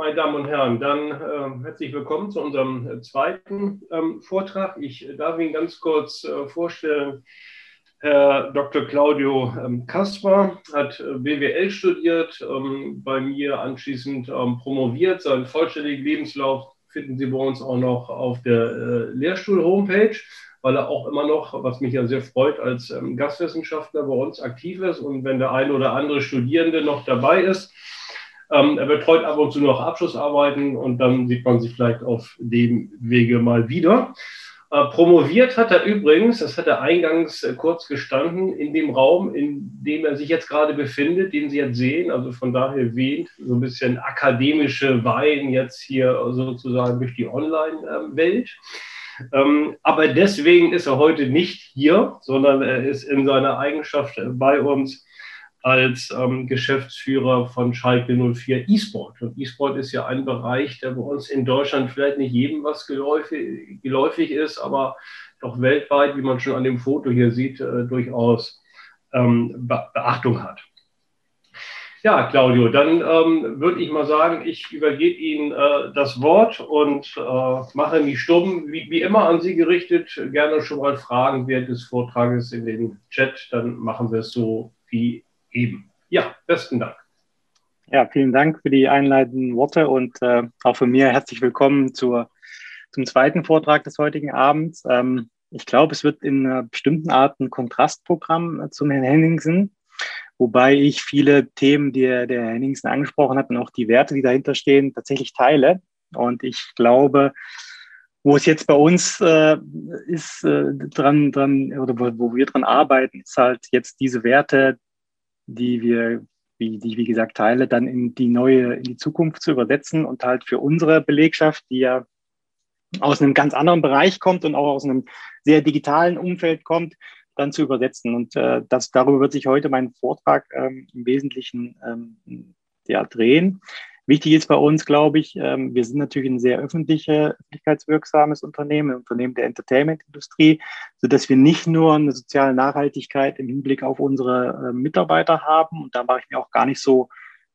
meine Damen und Herren, dann äh, herzlich willkommen zu unserem äh, zweiten ähm, Vortrag. Ich darf Ihnen ganz kurz äh, vorstellen, Herr Dr. Claudio ähm, Kaspar hat äh, BWL studiert, ähm, bei mir anschließend ähm, promoviert. Seinen vollständigen Lebenslauf finden Sie bei uns auch noch auf der äh, Lehrstuhl-Homepage, weil er auch immer noch, was mich ja sehr freut, als ähm, Gastwissenschaftler bei uns aktiv ist. Und wenn der eine oder andere Studierende noch dabei ist, ähm, er betreut ab und zu noch Abschlussarbeiten und dann sieht man sich vielleicht auf dem Wege mal wieder. Äh, promoviert hat er übrigens, das hat er eingangs äh, kurz gestanden, in dem Raum, in dem er sich jetzt gerade befindet, den Sie jetzt sehen. Also von daher weht so ein bisschen akademische Wein jetzt hier sozusagen durch die Online-Welt. Ähm, aber deswegen ist er heute nicht hier, sondern er ist in seiner Eigenschaft bei uns als ähm, Geschäftsführer von Schalke 04 E-Sport. Und E-Sport ist ja ein Bereich, der bei uns in Deutschland vielleicht nicht jedem was geläufig, geläufig ist, aber doch weltweit, wie man schon an dem Foto hier sieht, äh, durchaus ähm, Be Beachtung hat. Ja, Claudio, dann ähm, würde ich mal sagen, ich übergebe Ihnen äh, das Wort und äh, mache mich stumm, wie, wie, immer an Sie gerichtet. Gerne schon mal Fragen während des Vortrages in den Chat, dann machen wir es so wie eben. Ja, besten Dank. Ja, vielen Dank für die einleitenden Worte und äh, auch von mir herzlich willkommen zur, zum zweiten Vortrag des heutigen Abends. Ähm, ich glaube, es wird in einer bestimmten Art ein Kontrastprogramm äh, zum Herrn Henningsen, wobei ich viele Themen, die der Herr Henningsen angesprochen hat und auch die Werte, die dahinter stehen, tatsächlich teile. Und ich glaube, wo es jetzt bei uns äh, ist, äh, dran, dran, oder wo, wo wir dran arbeiten, ist halt jetzt diese Werte die wir, wie, die ich wie gesagt teile, dann in die neue, in die Zukunft zu übersetzen und halt für unsere Belegschaft, die ja aus einem ganz anderen Bereich kommt und auch aus einem sehr digitalen Umfeld kommt, dann zu übersetzen. Und äh, das, darüber wird sich heute mein Vortrag ähm, im Wesentlichen ähm, ja, drehen. Wichtig ist bei uns, glaube ich, ähm, wir sind natürlich ein sehr öffentliche, öffentlichkeitswirksames Unternehmen, ein Unternehmen der Entertainment-Industrie, sodass wir nicht nur eine soziale Nachhaltigkeit im Hinblick auf unsere äh, Mitarbeiter haben. Und da mache ich mir auch gar nicht so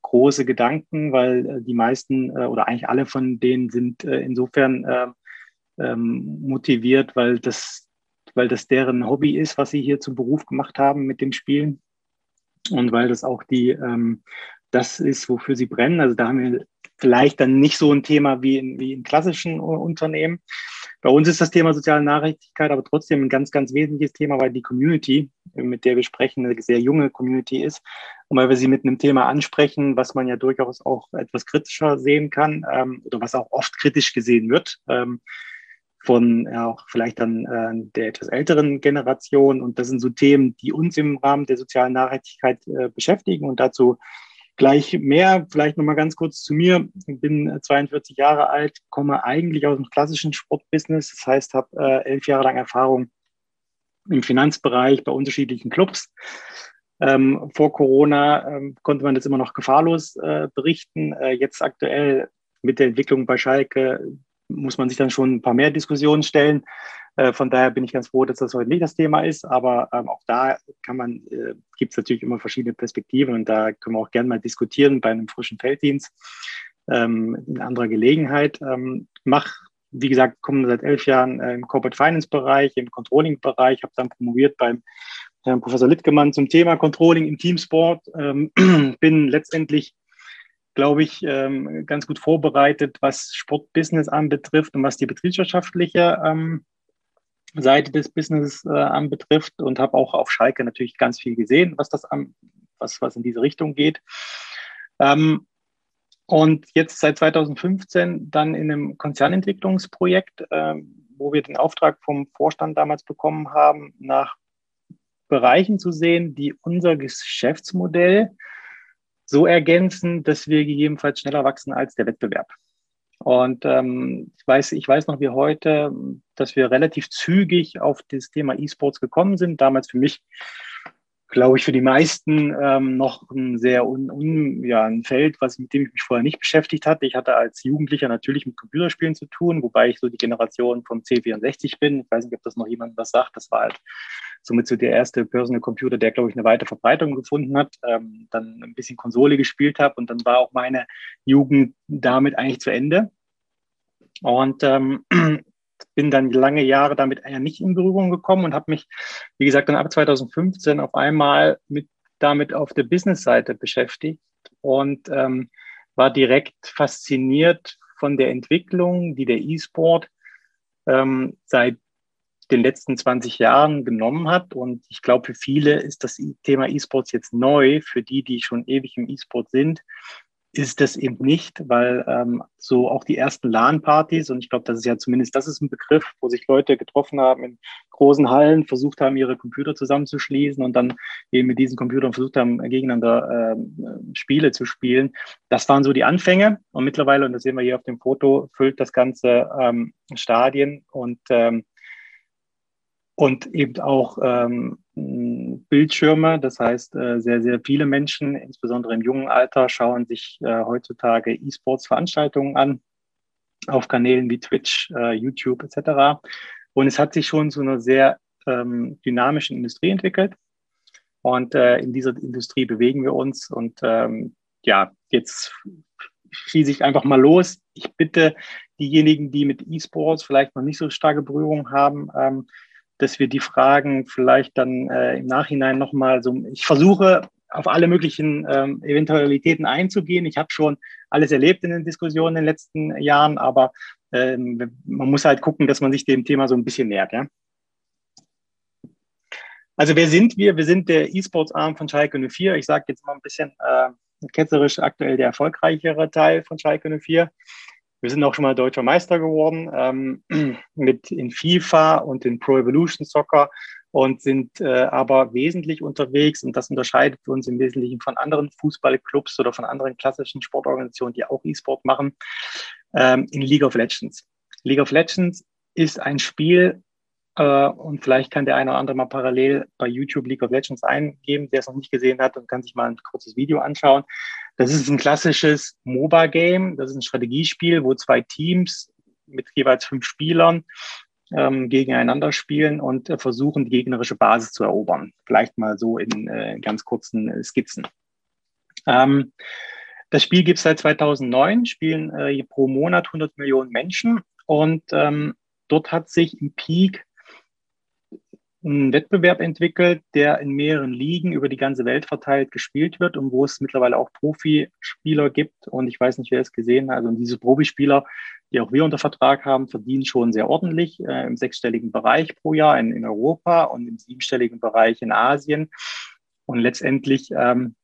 große Gedanken, weil äh, die meisten äh, oder eigentlich alle von denen sind insofern ähm, motiviert, weil das, weil das deren Hobby ist, was sie hier zum Beruf gemacht haben mit dem Spielen und weil das auch die ähm, das ist, wofür sie brennen. Also da haben wir vielleicht dann nicht so ein Thema wie in, wie in klassischen Unternehmen. Bei uns ist das Thema soziale Nachhaltigkeit aber trotzdem ein ganz, ganz wesentliches Thema, weil die Community, mit der wir sprechen, eine sehr junge Community ist. Und weil wir sie mit einem Thema ansprechen, was man ja durchaus auch etwas kritischer sehen kann ähm, oder was auch oft kritisch gesehen wird. Ähm, von ja, auch vielleicht dann äh, der etwas älteren Generation. Und das sind so Themen, die uns im Rahmen der sozialen Nachhaltigkeit äh, beschäftigen. Und dazu Gleich mehr, vielleicht nochmal ganz kurz zu mir. Ich bin 42 Jahre alt, komme eigentlich aus dem klassischen Sportbusiness. Das heißt, habe äh, elf Jahre lang Erfahrung im Finanzbereich bei unterschiedlichen Clubs. Ähm, vor Corona ähm, konnte man das immer noch gefahrlos äh, berichten. Äh, jetzt aktuell mit der Entwicklung bei Schalke muss man sich dann schon ein paar mehr Diskussionen stellen. Äh, von daher bin ich ganz froh, dass das heute nicht das Thema ist. Aber ähm, auch da kann man, äh, gibt es natürlich immer verschiedene Perspektiven und da können wir auch gerne mal diskutieren bei einem frischen Felddienst ähm, in anderer Gelegenheit. Ähm, mach, wie gesagt, komme seit elf Jahren äh, im Corporate Finance Bereich, im Controlling Bereich, habe dann promoviert beim Herrn Professor Littgemann zum Thema Controlling im Teamsport. Ähm, bin letztendlich glaube ich, ähm, ganz gut vorbereitet, was Sportbusiness anbetrifft und was die betriebswirtschaftliche ähm, Seite des Business äh, anbetrifft und habe auch auf Schalke natürlich ganz viel gesehen, was das an, was, was in diese Richtung geht. Ähm, und jetzt seit 2015 dann in einem Konzernentwicklungsprojekt, äh, wo wir den Auftrag vom Vorstand damals bekommen haben, nach Bereichen zu sehen, die unser Geschäftsmodell so ergänzen, dass wir gegebenenfalls schneller wachsen als der Wettbewerb. Und ähm, ich, weiß, ich weiß noch wie heute, dass wir relativ zügig auf das Thema E-Sports gekommen sind. Damals für mich glaube ich, für die meisten ähm, noch ein sehr un, un, ja, ein Feld, was, mit dem ich mich vorher nicht beschäftigt hatte. Ich hatte als Jugendlicher natürlich mit Computerspielen zu tun, wobei ich so die Generation vom C64 bin. Ich weiß nicht, ob das noch jemand was sagt. Das war halt somit so der erste Personal Computer, der, glaube ich, eine weite Verbreitung gefunden hat. Ähm, dann ein bisschen Konsole gespielt habe und dann war auch meine Jugend damit eigentlich zu Ende. Und ähm, bin dann lange Jahre damit eher nicht in Berührung gekommen und habe mich, wie gesagt, dann ab 2015 auf einmal mit damit auf der Business-Seite beschäftigt und ähm, war direkt fasziniert von der Entwicklung, die der E-Sport ähm, seit den letzten 20 Jahren genommen hat. Und ich glaube, für viele ist das Thema E-Sports jetzt neu. Für die, die schon ewig im E-Sport sind, ist das eben nicht, weil ähm, so auch die ersten LAN-Partys, und ich glaube, das ist ja zumindest, das ist ein Begriff, wo sich Leute getroffen haben in großen Hallen, versucht haben, ihre Computer zusammenzuschließen und dann eben mit diesen Computern versucht haben, gegeneinander äh, Spiele zu spielen. Das waren so die Anfänge. Und mittlerweile, und das sehen wir hier auf dem Foto, füllt das Ganze ähm, Stadien und ähm, und eben auch ähm, Bildschirme. Das heißt, äh, sehr, sehr viele Menschen, insbesondere im jungen Alter, schauen sich äh, heutzutage E-Sports-Veranstaltungen an auf Kanälen wie Twitch, äh, YouTube etc. Und es hat sich schon zu einer sehr ähm, dynamischen Industrie entwickelt. Und in dieser Industrie bewegen wir uns. Und ähm, ja, jetzt schieße ich einfach mal los. Ich bitte diejenigen, die mit E-Sports vielleicht noch nicht so starke Berührung haben, ähm, dass wir die Fragen vielleicht dann äh, im Nachhinein nochmal so, ich versuche auf alle möglichen ähm, Eventualitäten einzugehen. Ich habe schon alles erlebt in den Diskussionen in den letzten Jahren, aber ähm, man muss halt gucken, dass man sich dem Thema so ein bisschen nähert. Ja? Also wer sind wir? Wir sind der E-Sports-Arm von Schalke 04. Ich sage jetzt mal ein bisschen äh, ketzerisch aktuell der erfolgreichere Teil von Schalke 04. Wir sind auch schon mal deutscher Meister geworden ähm, mit in FIFA und in Pro Evolution Soccer und sind äh, aber wesentlich unterwegs und das unterscheidet uns im Wesentlichen von anderen Fußballclubs oder von anderen klassischen Sportorganisationen, die auch E-Sport machen, ähm, in League of Legends. League of Legends ist ein Spiel, äh, und vielleicht kann der eine oder andere mal parallel bei YouTube League of Legends eingeben, der es noch nicht gesehen hat und kann sich mal ein kurzes Video anschauen. Das ist ein klassisches MOBA-Game. Das ist ein Strategiespiel, wo zwei Teams mit jeweils fünf Spielern ähm, gegeneinander spielen und äh, versuchen, die gegnerische Basis zu erobern. Vielleicht mal so in äh, ganz kurzen äh, Skizzen. Ähm, das Spiel gibt es seit 2009, spielen äh, pro Monat 100 Millionen Menschen und ähm, dort hat sich im Peak einen Wettbewerb entwickelt, der in mehreren Ligen über die ganze Welt verteilt gespielt wird und wo es mittlerweile auch Profispieler gibt. Und ich weiß nicht, wer es gesehen hat. Also diese Profispieler, die auch wir unter Vertrag haben, verdienen schon sehr ordentlich äh, im sechsstelligen Bereich pro Jahr in, in, Europa und im siebenstelligen Bereich in Asien. Und letztendlich ähm,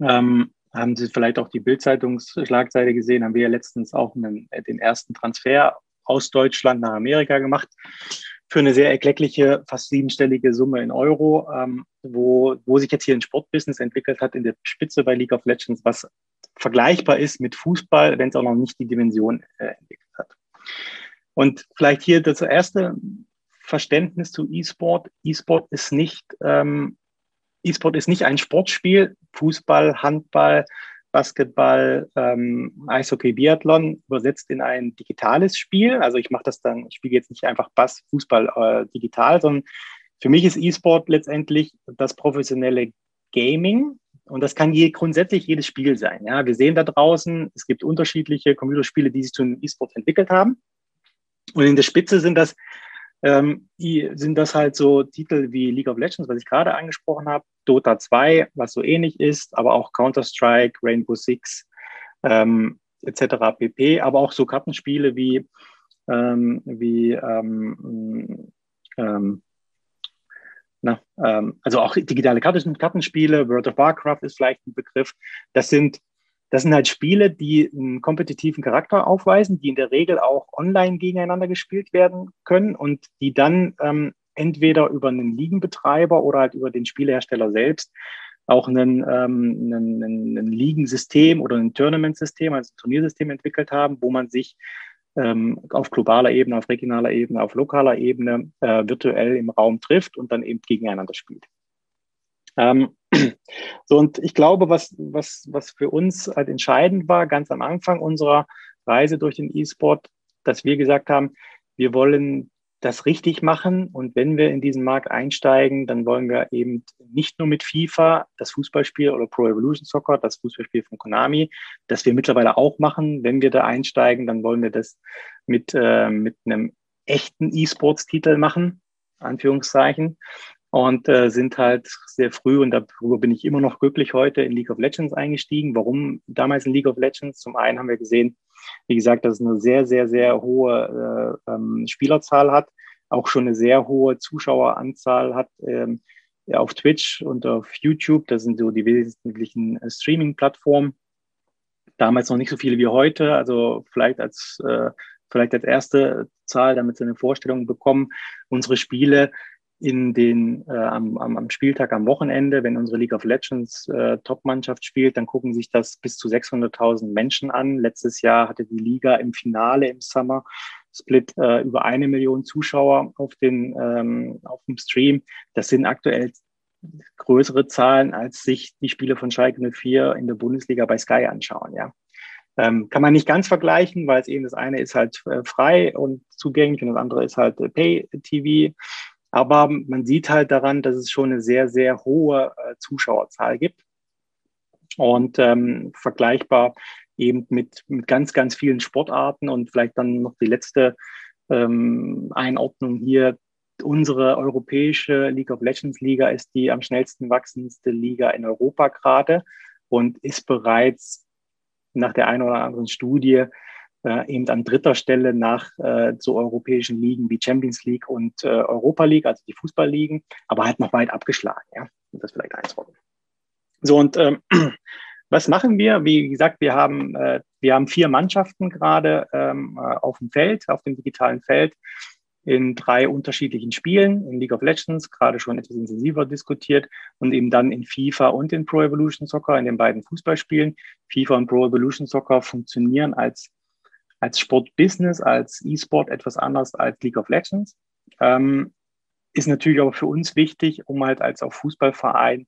ähm, haben Sie vielleicht auch die Bildzeitungsschlagzeile gesehen, haben wir ja letztens auch einen, den ersten Transfer aus Deutschland nach Amerika gemacht für eine sehr erkleckliche, fast siebenstellige Summe in Euro, ähm, wo, wo sich jetzt hier ein Sportbusiness entwickelt hat in der Spitze bei League of Legends, was vergleichbar ist mit Fußball, wenn es auch noch nicht die Dimension äh, entwickelt hat. Und vielleicht hier das erste Verständnis zu E-Sport. E-Sport ist nicht ähm, E-Sport ist nicht ein Sportspiel. Fußball, Handball, Basketball, ähm, Eishockey, Biathlon übersetzt in ein digitales Spiel. Also ich mache das dann, ich spiele jetzt nicht einfach Bass, Fußball äh, digital, sondern für mich ist E-Sport letztendlich das professionelle Gaming. Und das kann je, grundsätzlich jedes Spiel sein. Ja, wir sehen da draußen, es gibt unterschiedliche Computerspiele, die sich zu einem E-Sport entwickelt haben. Und in der Spitze sind das ähm, sind das halt so Titel wie League of Legends, was ich gerade angesprochen habe, Dota 2, was so ähnlich ist, aber auch Counter-Strike, Rainbow Six ähm, etc. pp. Aber auch so Kartenspiele wie, ähm, wie ähm, ähm, na, ähm, also auch digitale Kartenspiele, World of Warcraft ist vielleicht ein Begriff. Das sind das sind halt Spiele, die einen kompetitiven Charakter aufweisen, die in der Regel auch online gegeneinander gespielt werden können und die dann ähm, entweder über einen Ligenbetreiber oder halt über den Spielehersteller selbst auch einen, ähm, einen, einen Ligensystem oder ein Tournament-System, also ein Turniersystem entwickelt haben, wo man sich ähm, auf globaler Ebene, auf regionaler Ebene, auf lokaler Ebene äh, virtuell im Raum trifft und dann eben gegeneinander spielt. Ähm, so, und ich glaube, was, was, was für uns halt entscheidend war, ganz am Anfang unserer Reise durch den E-Sport, dass wir gesagt haben, wir wollen das richtig machen. Und wenn wir in diesen Markt einsteigen, dann wollen wir eben nicht nur mit FIFA, das Fußballspiel oder Pro Evolution Soccer, das Fußballspiel von Konami, das wir mittlerweile auch machen. Wenn wir da einsteigen, dann wollen wir das mit, äh, mit einem echten E-Sports-Titel machen, Anführungszeichen. Und äh, sind halt sehr früh, und darüber bin ich immer noch glücklich heute, in League of Legends eingestiegen. Warum damals in League of Legends? Zum einen haben wir gesehen, wie gesagt, dass es eine sehr, sehr, sehr hohe äh, ähm, Spielerzahl hat, auch schon eine sehr hohe Zuschaueranzahl hat ähm, auf Twitch und auf YouTube. Das sind so die wesentlichen äh, Streaming-Plattformen. Damals noch nicht so viele wie heute, also vielleicht als äh, vielleicht als erste Zahl, damit Sie eine Vorstellung bekommen. Unsere Spiele in den, äh, am, am Spieltag am Wochenende, wenn unsere League of Legends äh, Top-Mannschaft spielt, dann gucken sich das bis zu 600.000 Menschen an. Letztes Jahr hatte die Liga im Finale im Summer Split äh, über eine Million Zuschauer auf, den, ähm, auf dem Stream. Das sind aktuell größere Zahlen, als sich die Spiele von Schalke 04 in der Bundesliga bei Sky anschauen. Ja. Ähm, kann man nicht ganz vergleichen, weil es eben das eine ist halt äh, frei und zugänglich und das andere ist halt äh, Pay-TV. Aber man sieht halt daran, dass es schon eine sehr, sehr hohe äh, Zuschauerzahl gibt. Und ähm, vergleichbar eben mit, mit ganz, ganz vielen Sportarten und vielleicht dann noch die letzte ähm, Einordnung hier. Unsere europäische League of Legends Liga ist die am schnellsten wachsendste Liga in Europa gerade und ist bereits nach der einen oder anderen Studie äh, eben an dritter Stelle nach äh, so europäischen Ligen wie Champions League und äh, Europa League, also die Fußballligen, aber halt noch weit abgeschlagen. Ja, und das vielleicht eins Wort. So und ähm, was machen wir? Wie gesagt, wir haben äh, wir haben vier Mannschaften gerade ähm, äh, auf dem Feld, auf dem digitalen Feld in drei unterschiedlichen Spielen, in League of Legends, gerade schon etwas intensiver diskutiert, und eben dann in FIFA und in Pro Evolution Soccer, in den beiden Fußballspielen. FIFA und Pro Evolution Soccer funktionieren als als Sportbusiness, als E-Sport etwas anders als League of Legends. Ähm, ist natürlich aber für uns wichtig, um halt als auch Fußballverein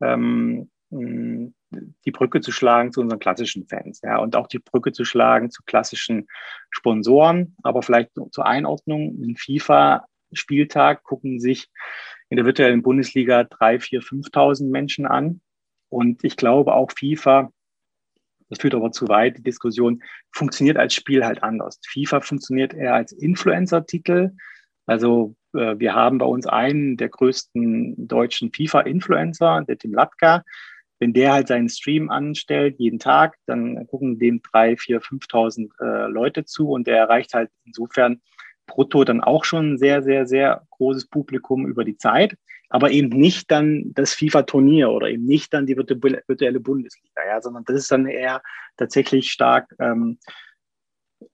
ähm, die Brücke zu schlagen zu unseren klassischen Fans, ja, und auch die Brücke zu schlagen zu klassischen Sponsoren. Aber vielleicht zur Einordnung, ein FIFA-Spieltag gucken sich in der virtuellen Bundesliga drei, vier, 5.000 Menschen an. Und ich glaube auch FIFA das führt aber zu weit, die Diskussion, funktioniert als Spiel halt anders. FIFA funktioniert eher als Influencer-Titel. Also äh, wir haben bei uns einen der größten deutschen FIFA-Influencer, der Tim Latka. Wenn der halt seinen Stream anstellt, jeden Tag, dann gucken dem drei, vier, 5.000 äh, Leute zu und der erreicht halt insofern brutto dann auch schon ein sehr, sehr, sehr großes Publikum über die Zeit aber eben nicht dann das FIFA-Turnier oder eben nicht dann die virtuelle Bundesliga, ja, sondern das ist dann eher tatsächlich stark ähm,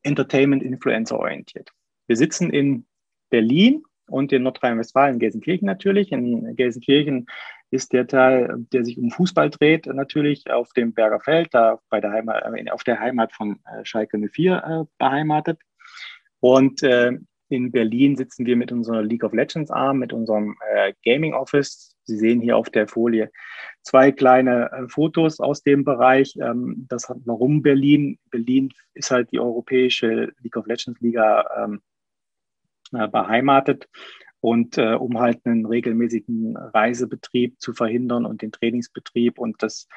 Entertainment-Influencer orientiert. Wir sitzen in Berlin und in Nordrhein-Westfalen, Gelsenkirchen natürlich. In Gelsenkirchen ist der Teil, der sich um Fußball dreht, natürlich auf dem Berger Feld, da bei der Heimat, äh, auf der Heimat von äh, Schalke 04 äh, beheimatet. Und äh, in Berlin sitzen wir mit unserer League of Legends Arm, mit unserem äh, Gaming Office. Sie sehen hier auf der Folie zwei kleine äh, Fotos aus dem Bereich. Ähm, das hat, warum Berlin? Berlin ist halt die europäische League of Legends Liga ähm, äh, beheimatet. Und äh, um halt einen regelmäßigen Reisebetrieb zu verhindern und den Trainingsbetrieb und das,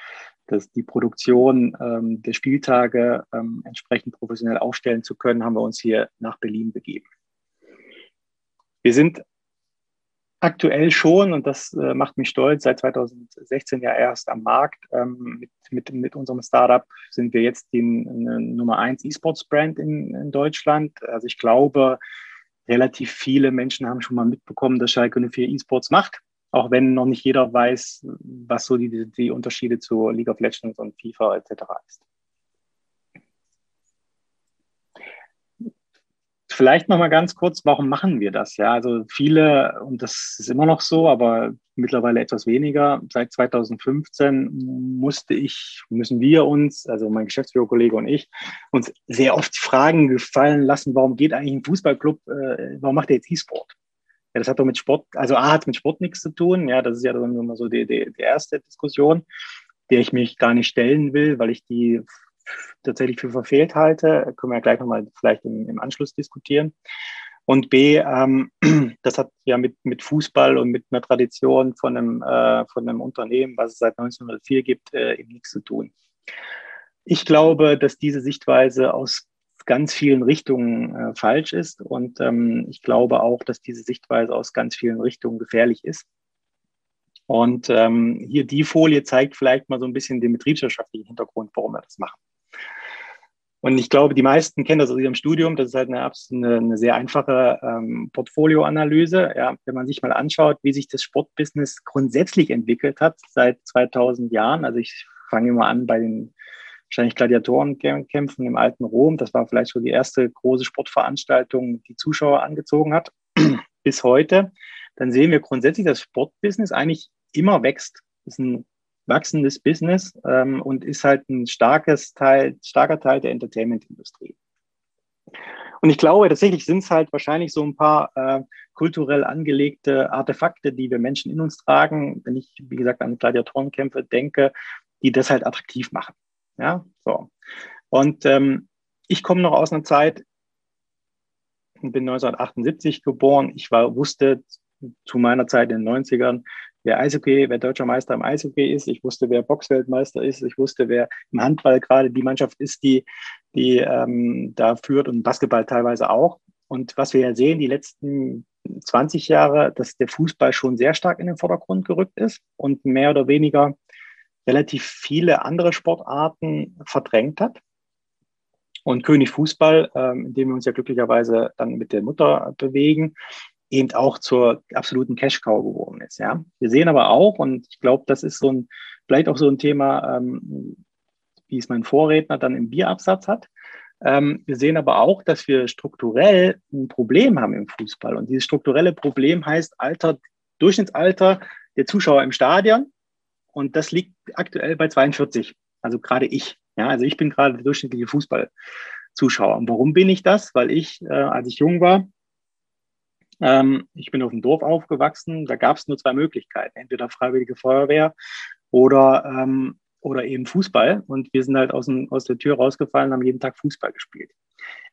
das die Produktion ähm, der Spieltage ähm, entsprechend professionell aufstellen zu können, haben wir uns hier nach Berlin begeben. Wir sind aktuell schon, und das äh, macht mich stolz, seit 2016 ja erst am Markt. Ähm, mit, mit, mit unserem Startup sind wir jetzt die Nummer 1 E-Sports-Brand in, in Deutschland. Also ich glaube, relativ viele Menschen haben schon mal mitbekommen, dass Schalke 04 E-Sports macht, auch wenn noch nicht jeder weiß, was so die, die Unterschiede zu League of Legends und FIFA etc. ist. Vielleicht noch mal ganz kurz, warum machen wir das? Ja, also viele, und das ist immer noch so, aber mittlerweile etwas weniger. Seit 2015 musste ich, müssen wir uns, also mein Geschäftsführerkollege und ich, uns sehr oft Fragen gefallen lassen, warum geht eigentlich ein Fußballclub, äh, warum macht er jetzt E-Sport? Ja, das hat doch mit Sport, also A hat mit Sport nichts zu tun. Ja, das ist ja dann immer so die, die, die erste Diskussion, der ich mich gar nicht stellen will, weil ich die tatsächlich für verfehlt halte. Können wir ja gleich nochmal vielleicht im, im Anschluss diskutieren. Und B, ähm, das hat ja mit, mit Fußball und mit einer Tradition von einem, äh, von einem Unternehmen, was es seit 1904 gibt, äh, eben nichts zu tun. Ich glaube, dass diese Sichtweise aus ganz vielen Richtungen äh, falsch ist. Und ähm, ich glaube auch, dass diese Sichtweise aus ganz vielen Richtungen gefährlich ist. Und ähm, hier die Folie zeigt vielleicht mal so ein bisschen den betriebswirtschaftlichen Hintergrund, warum wir das machen. Und ich glaube, die meisten kennen das aus ihrem Studium. Das ist halt eine, eine, sehr einfache ähm, Portfolioanalyse. Ja, wenn man sich mal anschaut, wie sich das Sportbusiness grundsätzlich entwickelt hat seit 2000 Jahren. Also ich fange immer an bei den wahrscheinlich Gladiatorenkämpfen im alten Rom. Das war vielleicht so die erste große Sportveranstaltung, die Zuschauer angezogen hat, bis heute. Dann sehen wir grundsätzlich, dass Sportbusiness eigentlich immer wächst. Das ist ein wachsendes Business ähm, und ist halt ein starkes Teil, starker Teil der Entertainment-Industrie. Und ich glaube, tatsächlich sind es halt wahrscheinlich so ein paar äh, kulturell angelegte Artefakte, die wir Menschen in uns tragen, wenn ich, wie gesagt, an Gladiatorenkämpfe denke, die das halt attraktiv machen. Ja, so. Und ähm, ich komme noch aus einer Zeit, bin 1978 geboren. Ich war, wusste zu meiner Zeit in den 90ern, wer Eishockey, wer deutscher Meister im Eishockey ist. Ich wusste, wer Boxweltmeister ist. Ich wusste, wer im Handball gerade die Mannschaft ist, die, die ähm, da führt und Basketball teilweise auch. Und was wir ja sehen, die letzten 20 Jahre, dass der Fußball schon sehr stark in den Vordergrund gerückt ist und mehr oder weniger relativ viele andere Sportarten verdrängt hat. Und König Fußball, ähm, in dem wir uns ja glücklicherweise dann mit der Mutter bewegen, eben auch zur absoluten Cash-Cow geworden ist. Ja, wir sehen aber auch, und ich glaube, das ist so ein, vielleicht auch so ein Thema, ähm, wie es mein Vorredner dann im Bierabsatz hat. Ähm, wir sehen aber auch, dass wir strukturell ein Problem haben im Fußball. Und dieses strukturelle Problem heißt Alter, Durchschnittsalter der Zuschauer im Stadion. Und das liegt aktuell bei 42. Also gerade ich. Ja, also ich bin gerade der durchschnittliche Fußballzuschauer. Und warum bin ich das? Weil ich, äh, als ich jung war, ähm, ich bin auf dem Dorf aufgewachsen, da gab es nur zwei Möglichkeiten, entweder Freiwillige Feuerwehr oder, ähm, oder eben Fußball. Und wir sind halt aus, dem, aus der Tür rausgefallen, haben jeden Tag Fußball gespielt.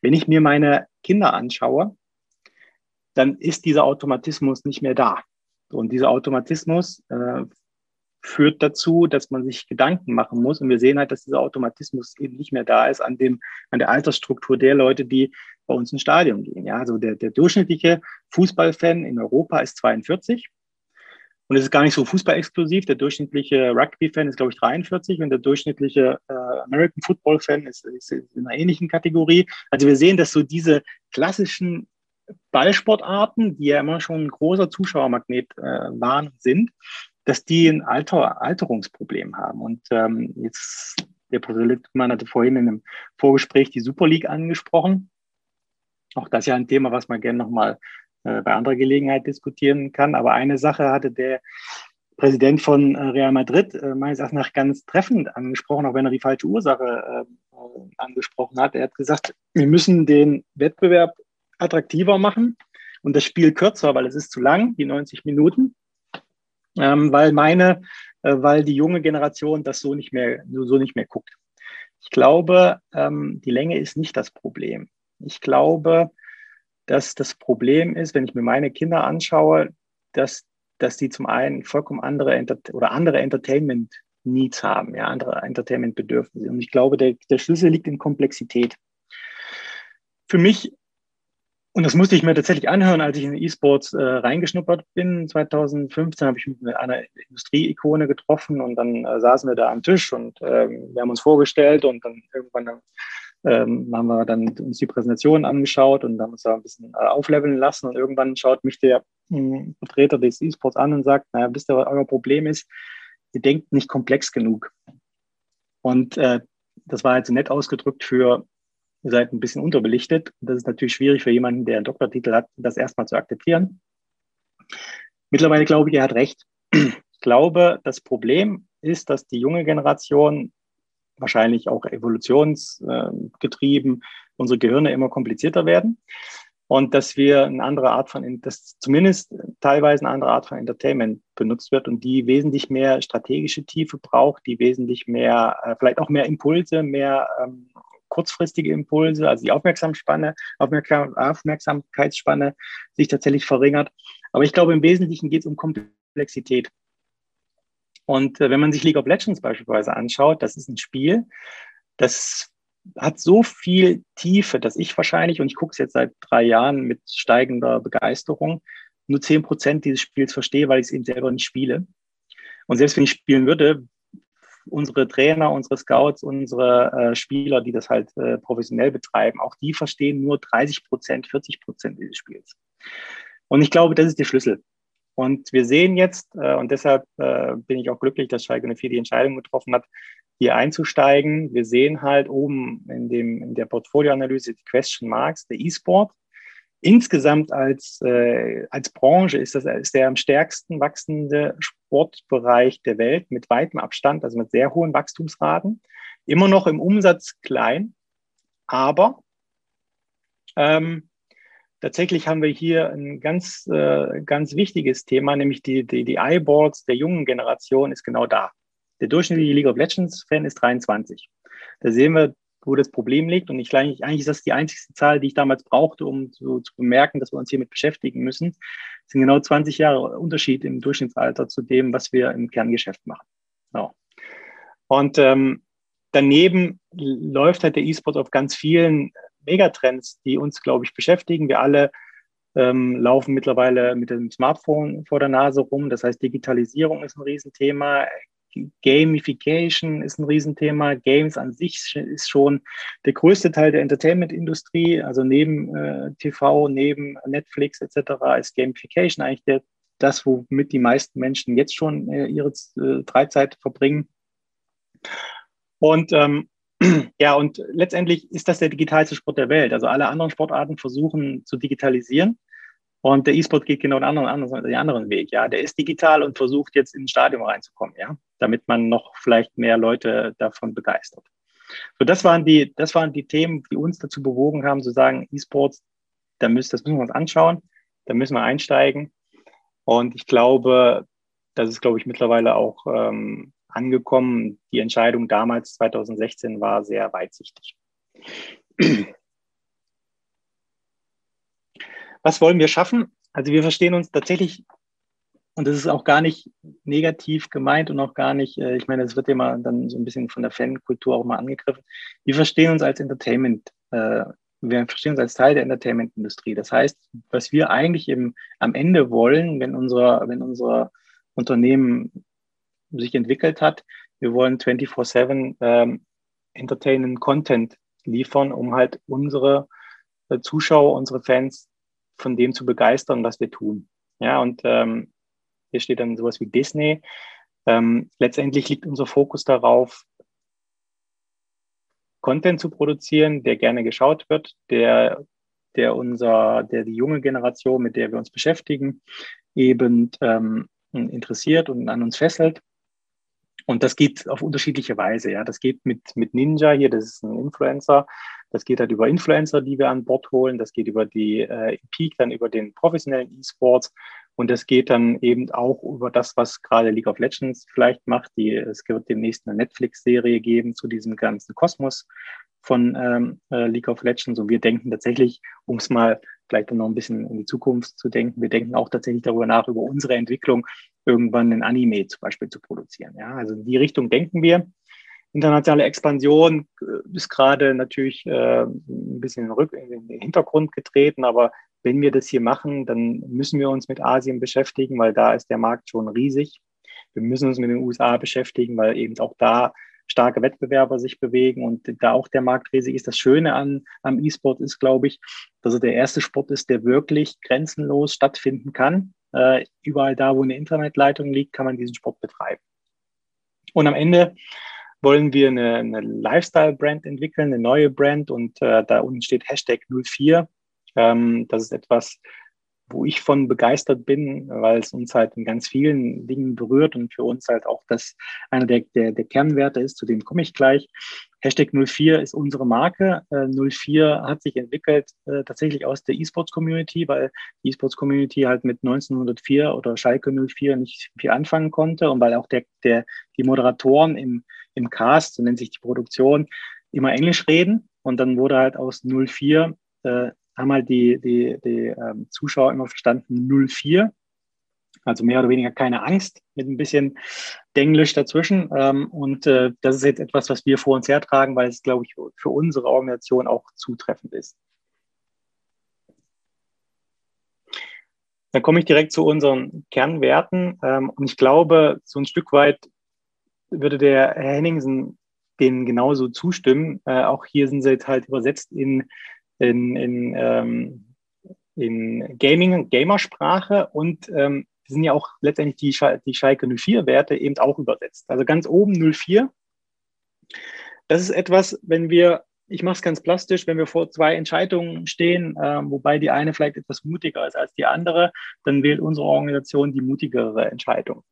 Wenn ich mir meine Kinder anschaue, dann ist dieser Automatismus nicht mehr da. Und dieser Automatismus äh, führt dazu, dass man sich Gedanken machen muss. Und wir sehen halt, dass dieser Automatismus eben nicht mehr da ist an dem, an der Altersstruktur der Leute, die bei uns ins Stadion gehen. Ja, also der, der durchschnittliche Fußballfan in Europa ist 42. Und es ist gar nicht so fußballexklusiv. Der durchschnittliche Rugby-Fan ist, glaube ich, 43 und der durchschnittliche äh, American Football-Fan ist, ist in einer ähnlichen Kategorie. Also wir sehen, dass so diese klassischen Ballsportarten, die ja immer schon ein großer Zuschauermagnet äh, waren sind, dass die ein Alter, Alterungsproblem haben. Und ähm, jetzt, der Professor Littmann hatte vorhin in einem Vorgespräch die Super League angesprochen. Auch das ist ja ein Thema, was man gerne nochmal äh, bei anderer Gelegenheit diskutieren kann. Aber eine Sache hatte der Präsident von äh, Real Madrid äh, meines Erachtens nach ganz treffend angesprochen, auch wenn er die falsche Ursache äh, angesprochen hat. Er hat gesagt, wir müssen den Wettbewerb attraktiver machen und das Spiel kürzer, weil es ist zu lang, die 90 Minuten ähm, weil meine, äh, weil die junge Generation das so nicht mehr, so nicht mehr guckt. Ich glaube, ähm, die Länge ist nicht das Problem. Ich glaube, dass das Problem ist, wenn ich mir meine Kinder anschaue, dass, dass die zum einen vollkommen andere Enter oder andere Entertainment Needs haben, ja, andere Entertainment-Bedürfnisse. Und ich glaube, der, der Schlüssel liegt in Komplexität. Für mich und das musste ich mir tatsächlich anhören, als ich in E-Sports äh, reingeschnuppert bin. 2015 habe ich mit einer Industrieikone getroffen und dann äh, saßen wir da am Tisch und ähm, wir haben uns vorgestellt und dann irgendwann ähm, haben wir dann uns die Präsentation angeschaut und haben uns da ein bisschen äh, aufleveln lassen und irgendwann schaut mich der äh, Vertreter des E-Sports an und sagt, naja, wisst ihr, was euer Problem ist? Ihr denkt nicht komplex genug. Und äh, das war jetzt nett ausgedrückt für ihr seid ein bisschen unterbelichtet. Das ist natürlich schwierig für jemanden, der einen Doktortitel hat, das erstmal zu akzeptieren. Mittlerweile glaube ich, er hat recht. Ich glaube, das Problem ist, dass die junge Generation wahrscheinlich auch evolutionsgetrieben unsere Gehirne immer komplizierter werden. und dass wir eine andere Art von, dass zumindest teilweise eine andere Art von Entertainment benutzt wird und die wesentlich mehr strategische Tiefe braucht, die wesentlich mehr, äh, vielleicht auch mehr Impulse, mehr ähm, kurzfristige Impulse, also die Aufmerksamspanne, Aufmerksam, Aufmerksamkeitsspanne sich tatsächlich verringert. Aber ich glaube, im Wesentlichen geht es um Komplexität. Und äh, wenn man sich League of Legends beispielsweise anschaut, das ist ein Spiel, das hat so viel Tiefe, dass ich wahrscheinlich, und ich gucke es jetzt seit drei Jahren mit steigender Begeisterung, nur zehn Prozent dieses Spiels verstehe, weil ich es eben selber nicht spiele. Und selbst wenn ich spielen würde, unsere Trainer, unsere Scouts, unsere äh, Spieler, die das halt äh, professionell betreiben, auch die verstehen nur 30 Prozent, 40 Prozent dieses Spiels. Und ich glaube, das ist der Schlüssel. Und wir sehen jetzt, äh, und deshalb äh, bin ich auch glücklich, dass Schalke 04 die Entscheidung getroffen hat, hier einzusteigen. Wir sehen halt oben in, dem, in der Portfolioanalyse die Question Marks, der E-Sport. Insgesamt als, äh, als Branche ist das ist der am stärksten wachsende Sportbereich der Welt mit weitem Abstand, also mit sehr hohen Wachstumsraten. Immer noch im Umsatz klein, aber ähm, tatsächlich haben wir hier ein ganz, äh, ganz wichtiges Thema, nämlich die, die, die iBoards der jungen Generation ist genau da. Der durchschnittliche League of Legends-Fan ist 23. Da sehen wir, wo das Problem liegt. Und ich, eigentlich, ist das die einzigste Zahl, die ich damals brauchte, um zu, zu bemerken, dass wir uns hiermit beschäftigen müssen. Das sind genau 20 Jahre Unterschied im Durchschnittsalter zu dem, was wir im Kerngeschäft machen. Ja. Und ähm, daneben läuft halt der E-Sport auf ganz vielen Megatrends, die uns, glaube ich, beschäftigen. Wir alle ähm, laufen mittlerweile mit dem Smartphone vor der Nase rum. Das heißt, Digitalisierung ist ein Riesenthema. Gamification ist ein Riesenthema. Games an sich ist schon der größte Teil der Entertainment-Industrie. Also neben äh, TV, neben Netflix etc. ist Gamification eigentlich der, das, womit die meisten Menschen jetzt schon äh, ihre äh, Freizeit verbringen. Und ähm, ja, und letztendlich ist das der digitalste Sport der Welt. Also alle anderen Sportarten versuchen zu digitalisieren. Und der E-Sport geht genau den anderen, den anderen Weg. Ja, der ist digital und versucht jetzt ins Stadion reinzukommen. Ja, damit man noch vielleicht mehr Leute davon begeistert. So, das waren die, das waren die Themen, die uns dazu bewogen haben, zu sagen, E-Sports, da müssen, das müssen wir uns anschauen, da müssen wir einsteigen. Und ich glaube, das ist, glaube ich, mittlerweile auch ähm, angekommen. Die Entscheidung damals, 2016, war sehr weitsichtig. Was wollen wir schaffen? Also wir verstehen uns tatsächlich, und das ist auch gar nicht negativ gemeint und auch gar nicht, äh, ich meine, es wird ja mal dann so ein bisschen von der Fankultur auch mal angegriffen. Wir verstehen uns als Entertainment, äh, wir verstehen uns als Teil der Entertainment-Industrie. Das heißt, was wir eigentlich im, am Ende wollen, wenn unser, wenn unser Unternehmen sich entwickelt hat. Wir wollen 24-7 ähm, entertainenden Content liefern, um halt unsere äh, Zuschauer, unsere Fans von dem zu begeistern, was wir tun. Ja, und ähm, hier steht dann sowas wie Disney. Ähm, letztendlich liegt unser Fokus darauf, Content zu produzieren, der gerne geschaut wird, der, der unser, der die junge Generation, mit der wir uns beschäftigen, eben ähm, interessiert und an uns fesselt. Und das geht auf unterschiedliche Weise. Ja, das geht mit, mit Ninja hier, das ist ein Influencer. Das geht halt über Influencer, die wir an Bord holen. Das geht über die äh, Peak, dann über den professionellen E-Sports. Und das geht dann eben auch über das, was gerade League of Legends vielleicht macht. Die, es wird demnächst eine Netflix-Serie geben zu diesem ganzen Kosmos von ähm, äh, League of Legends. Und wir denken tatsächlich, um es mal vielleicht noch ein bisschen in die Zukunft zu denken, wir denken auch tatsächlich darüber nach, über unsere Entwicklung irgendwann ein Anime zum Beispiel zu produzieren. Ja, also in die Richtung denken wir. Internationale Expansion äh, ist gerade natürlich äh, ein bisschen in den Hintergrund getreten, aber wenn wir das hier machen, dann müssen wir uns mit Asien beschäftigen, weil da ist der Markt schon riesig. Wir müssen uns mit den USA beschäftigen, weil eben auch da starke Wettbewerber sich bewegen und da auch der Markt riesig ist. Das Schöne an, am E-Sport ist, glaube ich, dass er der erste Sport ist, der wirklich grenzenlos stattfinden kann. Äh, überall da, wo eine Internetleitung liegt, kann man diesen Sport betreiben. Und am Ende wollen wir eine, eine Lifestyle-Brand entwickeln, eine neue Brand und äh, da unten steht Hashtag 04. Ähm, das ist etwas, wo ich von begeistert bin, weil es uns halt in ganz vielen Dingen berührt und für uns halt auch das einer der, der, der Kernwerte ist, zu dem komme ich gleich. Hashtag 04 ist unsere Marke. Äh, 04 hat sich entwickelt äh, tatsächlich aus der E-Sports-Community, weil die E-Sports-Community halt mit 1904 oder Schalke 04 nicht viel anfangen konnte und weil auch der, der, die Moderatoren im, im Cast, so nennt sich die Produktion, immer Englisch reden. Und dann wurde halt aus 04 äh, haben halt die, die, die ähm, Zuschauer immer verstanden 04. Also mehr oder weniger keine Angst mit ein bisschen Denglisch dazwischen. Ähm, und äh, das ist jetzt etwas, was wir vor uns hertragen, weil es, glaube ich, für unsere Organisation auch zutreffend ist. Dann komme ich direkt zu unseren Kernwerten. Ähm, und ich glaube, so ein Stück weit würde der Herr Henningsen denen genauso zustimmen. Äh, auch hier sind sie jetzt halt übersetzt in in, in, ähm, in Gaming, Gamersprache und ähm, sind ja auch letztendlich die, Sch die Schalke 04-Werte eben auch übersetzt. Also ganz oben 04. Das ist etwas, wenn wir, ich mache es ganz plastisch, wenn wir vor zwei Entscheidungen stehen, äh, wobei die eine vielleicht etwas mutiger ist als die andere, dann wählt unsere Organisation die mutigere Entscheidung.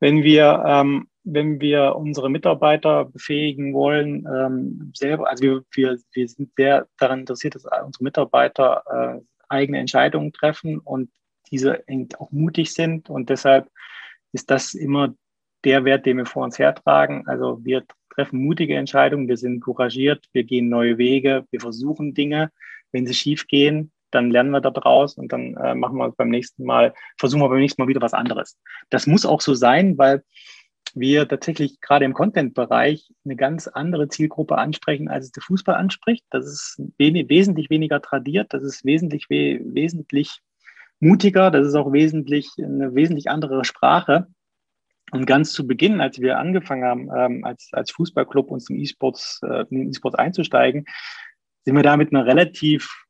Wenn wir ähm, wenn wir unsere Mitarbeiter befähigen wollen, ähm, selber, also wir, wir, wir sind sehr daran interessiert, dass unsere Mitarbeiter äh, eigene Entscheidungen treffen und diese auch mutig sind. Und deshalb ist das immer der Wert, den wir vor uns hertragen. Also wir treffen mutige Entscheidungen, wir sind couragiert, wir gehen neue Wege, wir versuchen Dinge. Wenn sie schief gehen, dann lernen wir da draus und dann äh, machen wir beim nächsten Mal, versuchen wir beim nächsten Mal wieder was anderes. Das muss auch so sein, weil wir tatsächlich gerade im Content-Bereich eine ganz andere Zielgruppe ansprechen, als es der Fußball anspricht. Das ist wesentlich weniger tradiert, das ist wesentlich, wesentlich mutiger, das ist auch wesentlich eine wesentlich andere Sprache. Und ganz zu Beginn, als wir angefangen haben, ähm, als, als Fußballclub uns im E-Sports, äh, E-Sports einzusteigen, sind wir da mit einer relativ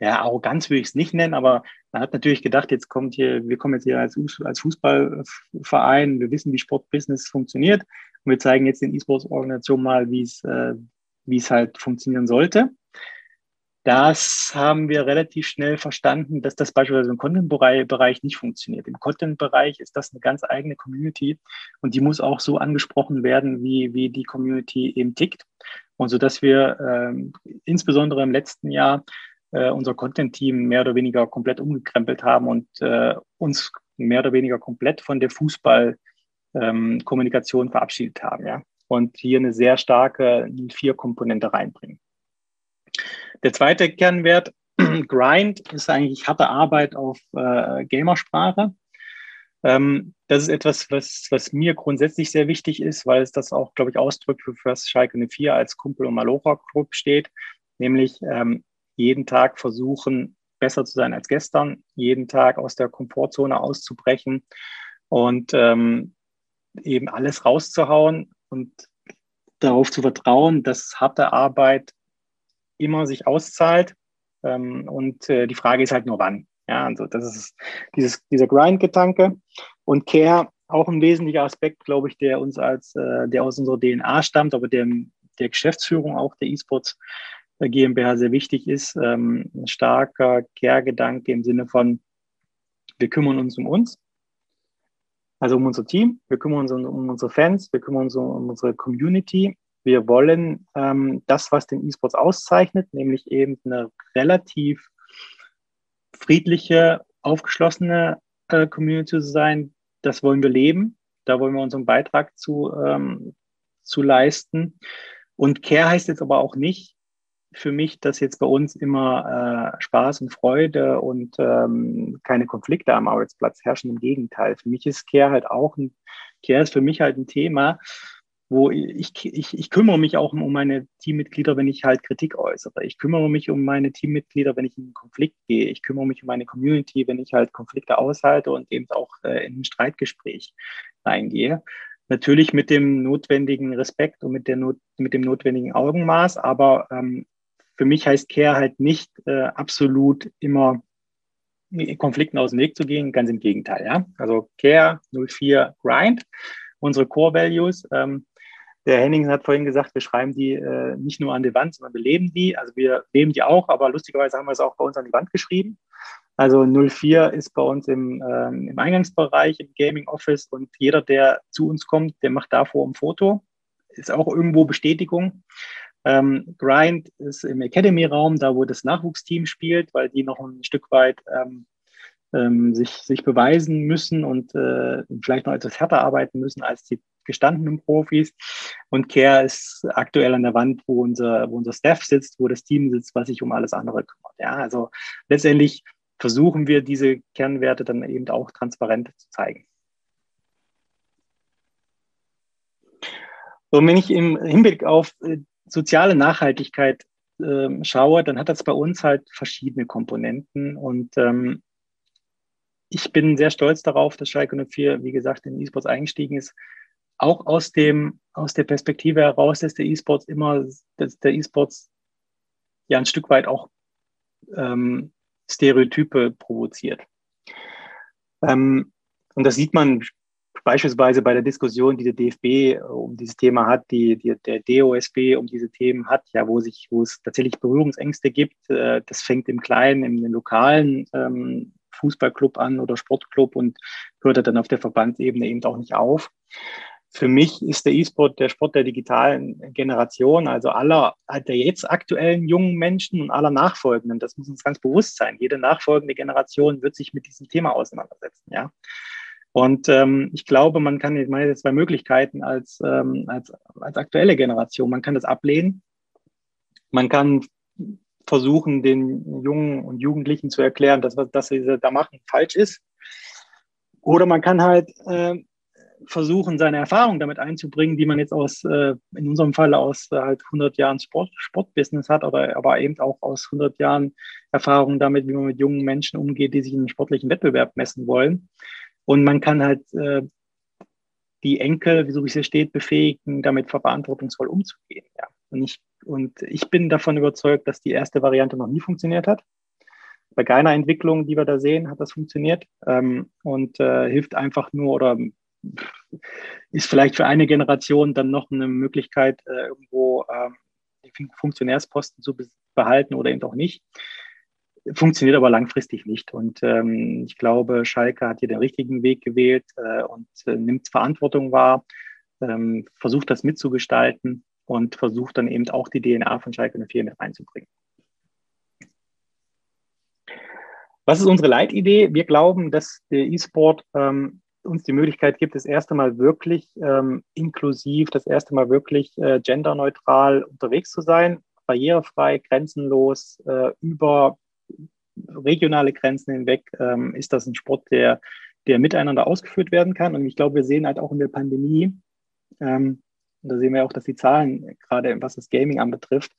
ja, Arroganz würde ich es nicht nennen, aber man hat natürlich gedacht, jetzt kommt hier, wir kommen jetzt hier als, als Fußballverein, wir wissen, wie Sportbusiness funktioniert und wir zeigen jetzt den E-Sports-Organisationen mal, wie es, äh, wie es halt funktionieren sollte. Das haben wir relativ schnell verstanden, dass das beispielsweise im Content-Bereich nicht funktioniert. Im Content-Bereich ist das eine ganz eigene Community und die muss auch so angesprochen werden, wie, wie die Community eben tickt. Und so dass wir ähm, insbesondere im letzten Jahr äh, unser Content-Team mehr oder weniger komplett umgekrempelt haben und äh, uns mehr oder weniger komplett von der Fußball-Kommunikation ähm, verabschiedet haben. Ja? Und hier eine sehr starke Vier-Komponente reinbringen. Der zweite Kernwert, Grind, ist eigentlich harte Arbeit auf äh, Gamersprache. Ähm, das ist etwas, was, was mir grundsätzlich sehr wichtig ist, weil es das auch, glaube ich, ausdrückt, für was Schalke 04 als Kumpel- und Malocher-Club steht, nämlich ähm, jeden Tag versuchen, besser zu sein als gestern, jeden Tag aus der Komfortzone auszubrechen und ähm, eben alles rauszuhauen und darauf zu vertrauen, dass harte Arbeit immer sich auszahlt. Ähm, und äh, die Frage ist halt nur wann. Ja, also das ist dieses, dieser Grind-Gedanke. Und Care, auch ein wesentlicher Aspekt, glaube ich, der uns als, äh, der aus unserer DNA stammt, aber der, der Geschäftsführung auch der E-Sports GmbH sehr wichtig ist. Ähm, ein starker Care-Gedanke im Sinne von, wir kümmern uns um uns, also um unser Team, wir kümmern uns um, um unsere Fans, wir kümmern uns um, um unsere Community. Wir wollen ähm, das, was den E-Sports auszeichnet, nämlich eben eine relativ friedliche, aufgeschlossene äh, Community zu sein. Das wollen wir leben. Da wollen wir unseren Beitrag zu, ähm, zu leisten. Und Care heißt jetzt aber auch nicht, für mich, dass jetzt bei uns immer äh, Spaß und Freude und ähm, keine Konflikte am Arbeitsplatz herrschen. Im Gegenteil. Für mich ist Care halt auch ein, Care ist für mich halt ein Thema, wo ich, ich, ich kümmere mich auch um meine Teammitglieder, wenn ich halt Kritik äußere. Ich kümmere mich um meine Teammitglieder, wenn ich in einen Konflikt gehe. Ich kümmere mich um meine Community, wenn ich halt Konflikte aushalte und eben auch äh, in ein Streitgespräch reingehe. Natürlich mit dem notwendigen Respekt und mit, der Not, mit dem notwendigen Augenmaß, aber ähm, für mich heißt Care halt nicht äh, absolut immer Konflikten aus dem Weg zu gehen, ganz im Gegenteil. Ja? Also Care 04 Grind, unsere Core Values. Ähm, der Henning hat vorhin gesagt, wir schreiben die äh, nicht nur an die Wand, sondern wir leben die. Also wir leben die auch, aber lustigerweise haben wir es auch bei uns an die Wand geschrieben. Also 04 ist bei uns im, ähm, im Eingangsbereich, im Gaming Office und jeder, der zu uns kommt, der macht davor ein Foto. Ist auch irgendwo Bestätigung. Ähm, Grind ist im Academy-Raum, da wo das Nachwuchsteam spielt, weil die noch ein Stück weit ähm, ähm, sich, sich beweisen müssen und äh, vielleicht noch etwas härter arbeiten müssen als die gestandenen Profis. Und Care ist aktuell an der Wand, wo unser, wo unser Staff sitzt, wo das Team sitzt, was sich um alles andere kümmert. Ja, also letztendlich versuchen wir diese Kernwerte dann eben auch transparent zu zeigen. Und wenn ich im Hinblick auf äh, soziale Nachhaltigkeit äh, schaue, dann hat das bei uns halt verschiedene Komponenten. Und ähm, ich bin sehr stolz darauf, dass Schalke 04, wie gesagt, in E-Sports eingestiegen ist. Auch aus, dem, aus der Perspektive heraus, dass der E-Sports immer, dass der E-Sports ja ein Stück weit auch ähm, Stereotype provoziert. Ähm, und das sieht man beispielsweise bei der Diskussion, die der DFB äh, um dieses Thema hat, die, die der DOSB um diese Themen hat, ja, wo sich, wo es tatsächlich Berührungsängste gibt. Äh, das fängt im Kleinen, im, im lokalen ähm, Fußballclub an oder Sportclub und hört dann auf der Verbandsebene eben auch nicht auf. Für mich ist der E-Sport der Sport der digitalen Generation, also aller der jetzt aktuellen jungen Menschen und aller nachfolgenden. Das muss uns ganz bewusst sein. Jede nachfolgende Generation wird sich mit diesem Thema auseinandersetzen. Ja. Und ähm, ich glaube, man kann, ich meine, zwei Möglichkeiten als, ähm, als, als aktuelle Generation. Man kann das ablehnen. Man kann versuchen, den Jungen und Jugendlichen zu erklären, dass was das sie da machen falsch ist. Oder man kann halt äh, versuchen, seine Erfahrung damit einzubringen, die man jetzt aus, äh, in unserem Fall aus äh, halt 100 Jahren Sport, Sportbusiness hat, oder, aber eben auch aus 100 Jahren Erfahrung damit, wie man mit jungen Menschen umgeht, die sich in einem sportlichen Wettbewerb messen wollen. Und man kann halt äh, die Enkel, so wie es hier steht, befähigen, damit verantwortungsvoll umzugehen. Ja. Und, ich, und ich bin davon überzeugt, dass die erste Variante noch nie funktioniert hat. Bei keiner Entwicklung, die wir da sehen, hat das funktioniert ähm, und äh, hilft einfach nur oder ist vielleicht für eine Generation dann noch eine Möglichkeit, äh, irgendwo äh, die Funktionärsposten zu behalten oder eben auch nicht. Funktioniert aber langfristig nicht. Und ähm, ich glaube, Schalke hat hier den richtigen Weg gewählt äh, und äh, nimmt Verantwortung wahr, ähm, versucht das mitzugestalten und versucht dann eben auch die DNA von Schalke 04 mit reinzubringen. Was ist unsere Leitidee? Wir glauben, dass der E-Sport ähm, uns die Möglichkeit gibt, das erste Mal wirklich ähm, inklusiv, das erste Mal wirklich äh, genderneutral unterwegs zu sein, barrierefrei, grenzenlos, äh, über regionale Grenzen hinweg ähm, ist das ein Sport, der, der miteinander ausgeführt werden kann. Und ich glaube, wir sehen halt auch in der Pandemie, ähm, da sehen wir auch, dass die Zahlen, gerade was das Gaming anbetrifft,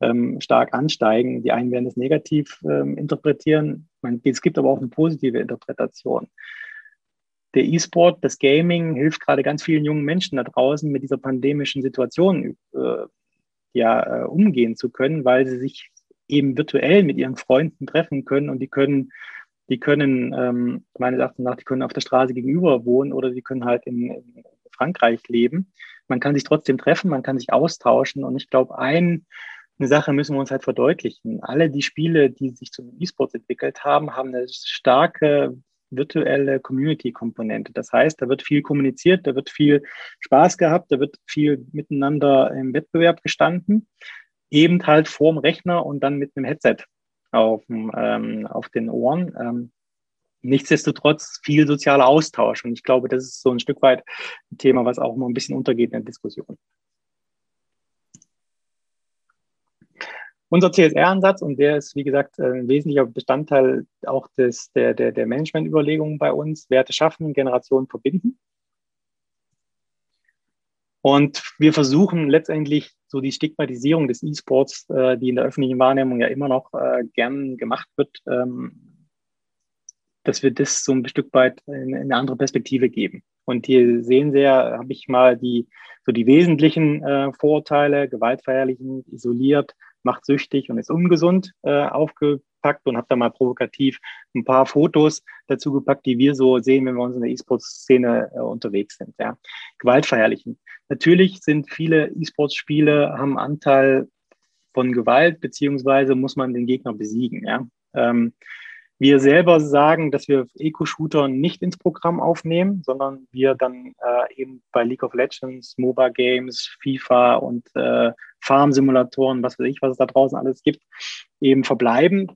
ähm, stark ansteigen. Die einen werden das negativ ähm, interpretieren. Man, es gibt aber auch eine positive Interpretation der E-Sport, das Gaming hilft gerade ganz vielen jungen Menschen da draußen mit dieser pandemischen Situation äh, ja, äh, umgehen zu können, weil sie sich eben virtuell mit ihren Freunden treffen können und die können, die können ähm, meines Erachtens nach, die können auf der Straße gegenüber wohnen oder die können halt in, in Frankreich leben. Man kann sich trotzdem treffen, man kann sich austauschen und ich glaube, ein, eine Sache müssen wir uns halt verdeutlichen. Alle die Spiele, die sich zum E-Sports entwickelt haben, haben eine starke virtuelle Community-Komponente. Das heißt, da wird viel kommuniziert, da wird viel Spaß gehabt, da wird viel miteinander im Wettbewerb gestanden, eben halt vorm Rechner und dann mit einem Headset auf, ähm, auf den Ohren. Ähm, nichtsdestotrotz viel sozialer Austausch. Und ich glaube, das ist so ein Stück weit ein Thema, was auch mal ein bisschen untergeht in der Diskussion. Unser CSR-Ansatz, und der ist, wie gesagt, ein wesentlicher Bestandteil auch des, der, der, der Management-Überlegungen bei uns, Werte schaffen, Generationen verbinden. Und wir versuchen letztendlich so die Stigmatisierung des E-Sports, äh, die in der öffentlichen Wahrnehmung ja immer noch äh, gern gemacht wird, ähm, dass wir das so ein Stück weit in, in eine andere Perspektive geben. Und hier sehen Sie ja, habe ich mal die, so die wesentlichen äh, Vorurteile, gewaltverherrlichen, isoliert, macht süchtig und ist ungesund äh, aufgepackt und habe da mal provokativ ein paar Fotos dazu gepackt, die wir so sehen, wenn wir uns in der E-Sports-Szene äh, unterwegs sind. Ja. Gewaltverherrlichen. Natürlich sind viele E-Sports-Spiele, haben Anteil von Gewalt, beziehungsweise muss man den Gegner besiegen. Ja. Ähm, wir selber sagen, dass wir Eco-Shooter nicht ins Programm aufnehmen, sondern wir dann äh, eben bei League of Legends, MOBA Games, FIFA und äh, Farm-Simulatoren, was weiß ich, was es da draußen alles gibt, eben verbleiben.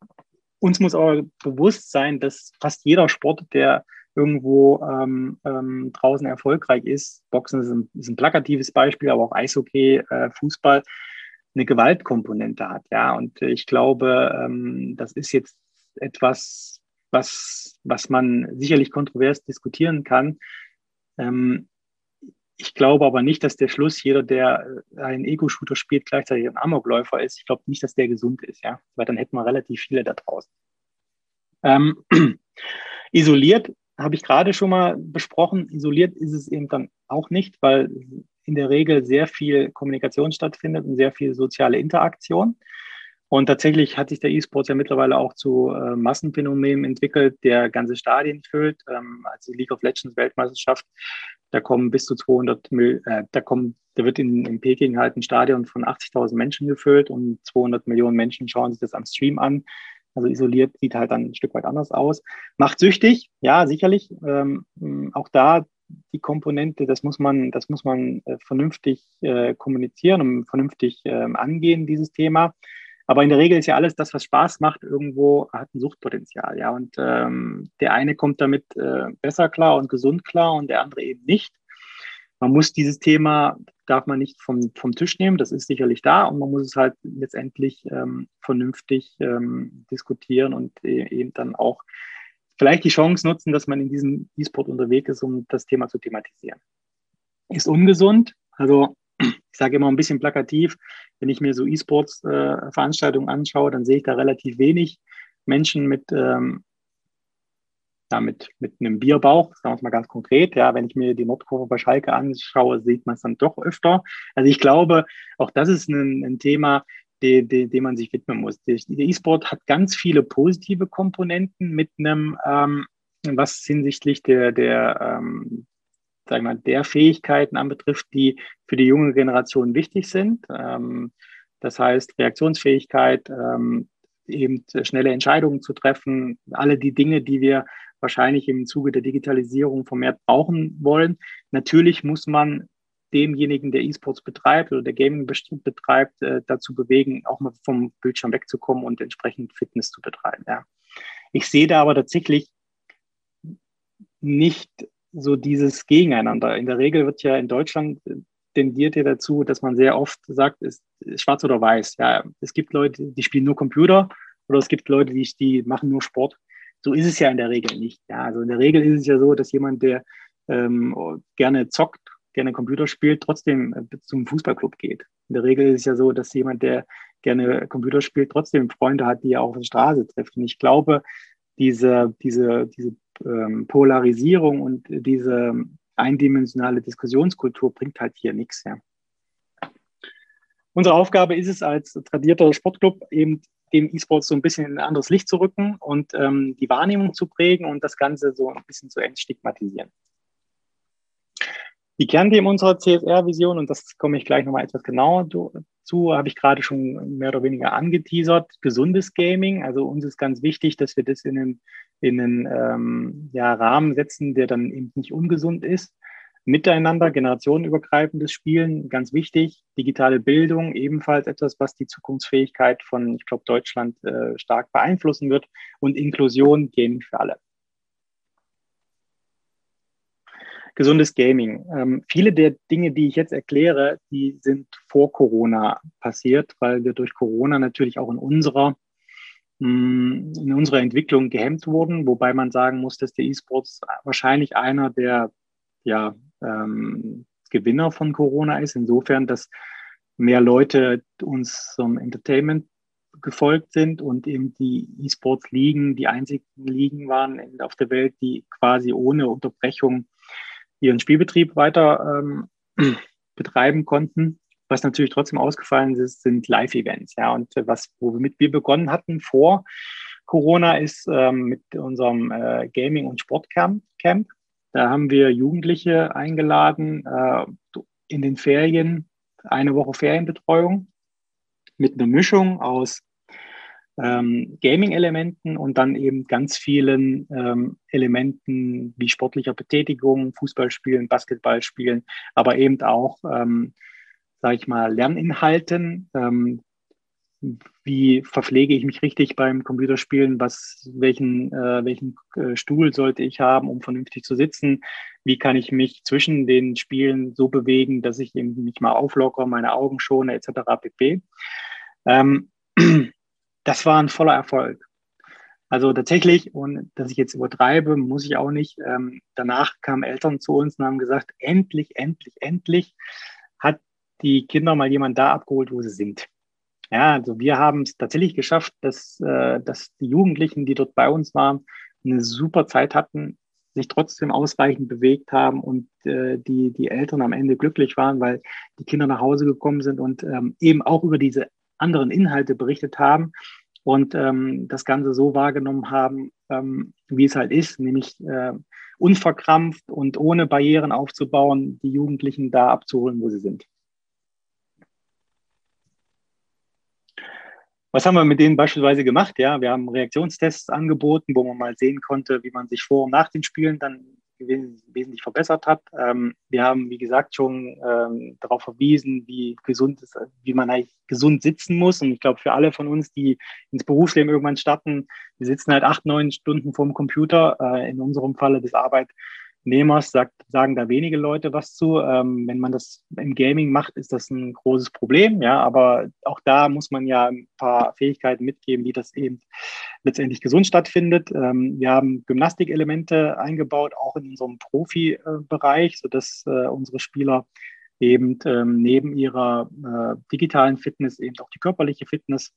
Uns muss aber bewusst sein, dass fast jeder Sport, der irgendwo ähm, ähm, draußen erfolgreich ist, Boxen ist ein, ist ein plakatives Beispiel, aber auch Eishockey, äh, Fußball, eine Gewaltkomponente hat. Ja, und ich glaube, ähm, das ist jetzt etwas, was, was man sicherlich kontrovers diskutieren kann. Ähm, ich glaube aber nicht, dass der Schluss, jeder, der einen Ego-Shooter spielt, gleichzeitig ein Amokläufer ist. Ich glaube nicht, dass der gesund ist, ja, weil dann hätten wir relativ viele da draußen. Ähm, isoliert habe ich gerade schon mal besprochen. Isoliert ist es eben dann auch nicht, weil in der Regel sehr viel Kommunikation stattfindet und sehr viel soziale Interaktion. Und tatsächlich hat sich der E-Sports ja mittlerweile auch zu äh, Massenphänomenen entwickelt, der ganze Stadien füllt. Ähm, also die League of Legends Weltmeisterschaft, da kommen bis zu 200, Mil äh, da kommen, da wird in, in Peking halt ein Stadion von 80.000 Menschen gefüllt und 200 Millionen Menschen schauen sich das am Stream an. Also isoliert sieht halt dann ein Stück weit anders aus. Macht süchtig, ja, sicherlich. Ähm, auch da die Komponente, das muss man, das muss man äh, vernünftig äh, kommunizieren und vernünftig äh, angehen, dieses Thema. Aber in der Regel ist ja alles das, was Spaß macht, irgendwo hat ein Suchtpotenzial. Ja, und ähm, der eine kommt damit äh, besser klar und gesund klar und der andere eben nicht. Man muss dieses Thema, darf man nicht vom, vom Tisch nehmen, das ist sicherlich da und man muss es halt letztendlich ähm, vernünftig ähm, diskutieren und e eben dann auch vielleicht die Chance nutzen, dass man in diesem E-Sport unterwegs ist, um das Thema zu thematisieren. Ist ungesund, also ich sage immer ein bisschen plakativ, wenn ich mir so E-Sports-Veranstaltungen äh, anschaue, dann sehe ich da relativ wenig Menschen mit, ähm, ja, mit, mit einem Bierbauch, sagen wir es mal ganz konkret. Ja, wenn ich mir die Nordkurve bei Schalke anschaue, sieht man es dann doch öfter. Also ich glaube, auch das ist ein, ein Thema, dem, dem, dem man sich widmen muss. Der E-Sport hat ganz viele positive Komponenten mit einem, ähm, was hinsichtlich der, der ähm, sagen wir, der Fähigkeiten anbetrifft, die für die junge Generation wichtig sind. Ähm, das heißt, Reaktionsfähigkeit, ähm, eben schnelle Entscheidungen zu treffen, alle die Dinge, die wir wahrscheinlich im Zuge der Digitalisierung vermehrt brauchen wollen. Natürlich muss man demjenigen, der E-Sports betreibt oder der Gaming betreibt, äh, dazu bewegen, auch mal vom Bildschirm wegzukommen und entsprechend Fitness zu betreiben. Ja. Ich sehe da aber tatsächlich nicht so dieses Gegeneinander. In der Regel wird ja in Deutschland äh, tendiert ja dazu, dass man sehr oft sagt, ist, schwarz oder weiß. Ja, es gibt Leute, die spielen nur Computer oder es gibt Leute, die, die machen nur Sport. So ist es ja in der Regel nicht. Ja, also in der Regel ist es ja so, dass jemand, der ähm, gerne zockt, gerne Computer spielt, trotzdem äh, zum Fußballclub geht. In der Regel ist es ja so, dass jemand, der gerne Computer spielt, trotzdem Freunde hat, die er auf der Straße trifft. Und ich glaube, diese, diese, diese ähm, Polarisierung und diese eindimensionale Diskussionskultur bringt halt hier nichts. Ja. Unsere Aufgabe ist es als tradierter Sportclub eben dem E-Sports so ein bisschen in ein anderes Licht zu rücken und ähm, die Wahrnehmung zu prägen und das Ganze so ein bisschen zu entstigmatisieren. Die Kernthemen unserer CSR-Vision, und das komme ich gleich nochmal etwas genauer zu, habe ich gerade schon mehr oder weniger angeteasert. Gesundes Gaming. Also uns ist ganz wichtig, dass wir das in einen, in einen ähm, ja, Rahmen setzen, der dann eben nicht ungesund ist. Miteinander, generationenübergreifendes Spielen, ganz wichtig. Digitale Bildung, ebenfalls etwas, was die Zukunftsfähigkeit von, ich glaube, Deutschland äh, stark beeinflussen wird. Und Inklusion, Gaming für alle. Gesundes Gaming. Ähm, viele der Dinge, die ich jetzt erkläre, die sind vor Corona passiert, weil wir durch Corona natürlich auch in unserer mm, in unserer Entwicklung gehemmt wurden, wobei man sagen muss, dass der E-Sports wahrscheinlich einer der ja, ähm, Gewinner von Corona ist, insofern, dass mehr Leute uns zum Entertainment gefolgt sind und eben die E-Sports-Ligen die einzigen Ligen waren auf der Welt, die quasi ohne Unterbrechung ihren Spielbetrieb weiter ähm, betreiben konnten. Was natürlich trotzdem ausgefallen ist, sind Live-Events. Ja, und was, womit wir begonnen hatten vor Corona, ist ähm, mit unserem äh, Gaming- und Sportcamp. Camp. Da haben wir Jugendliche eingeladen äh, in den Ferien, eine Woche Ferienbetreuung mit einer Mischung aus ähm, Gaming-Elementen und dann eben ganz vielen ähm, Elementen wie sportlicher Betätigung, Fußballspielen, Basketballspielen, aber eben auch, ähm, sage ich mal, Lerninhalten. Ähm, wie verpflege ich mich richtig beim Computerspielen? Was, welchen, äh, welchen äh, Stuhl sollte ich haben, um vernünftig zu sitzen? Wie kann ich mich zwischen den Spielen so bewegen, dass ich eben mich mal auflockere, meine Augen schone, etc. pp. Ähm, das war ein voller Erfolg. Also tatsächlich, und dass ich jetzt übertreibe, muss ich auch nicht. Ähm, danach kamen Eltern zu uns und haben gesagt, endlich, endlich, endlich hat die Kinder mal jemand da abgeholt, wo sie sind. Ja, also wir haben es tatsächlich geschafft, dass, äh, dass die Jugendlichen, die dort bei uns waren, eine super Zeit hatten, sich trotzdem ausreichend bewegt haben und äh, die, die Eltern am Ende glücklich waren, weil die Kinder nach Hause gekommen sind und ähm, eben auch über diese anderen Inhalte berichtet haben und ähm, das Ganze so wahrgenommen haben, ähm, wie es halt ist, nämlich äh, unverkrampft und ohne Barrieren aufzubauen, die Jugendlichen da abzuholen, wo sie sind. Was haben wir mit denen beispielsweise gemacht? Ja, wir haben Reaktionstests angeboten, wo man mal sehen konnte, wie man sich vor und nach den Spielen dann wesentlich verbessert hat. Ähm, wir haben, wie gesagt, schon ähm, darauf verwiesen, wie gesund ist, wie man eigentlich gesund sitzen muss. Und ich glaube, für alle von uns, die ins Berufsleben irgendwann starten, wir sitzen halt acht, neun Stunden vorm Computer. Äh, in unserem Falle das Arbeit Nehmers sagt, sagen da wenige Leute was zu. Ähm, wenn man das im Gaming macht, ist das ein großes Problem. Ja, aber auch da muss man ja ein paar Fähigkeiten mitgeben, wie das eben letztendlich gesund stattfindet. Ähm, wir haben Gymnastikelemente eingebaut, auch in unserem Profibereich, sodass äh, unsere Spieler eben ähm, neben ihrer äh, digitalen Fitness eben auch die körperliche Fitness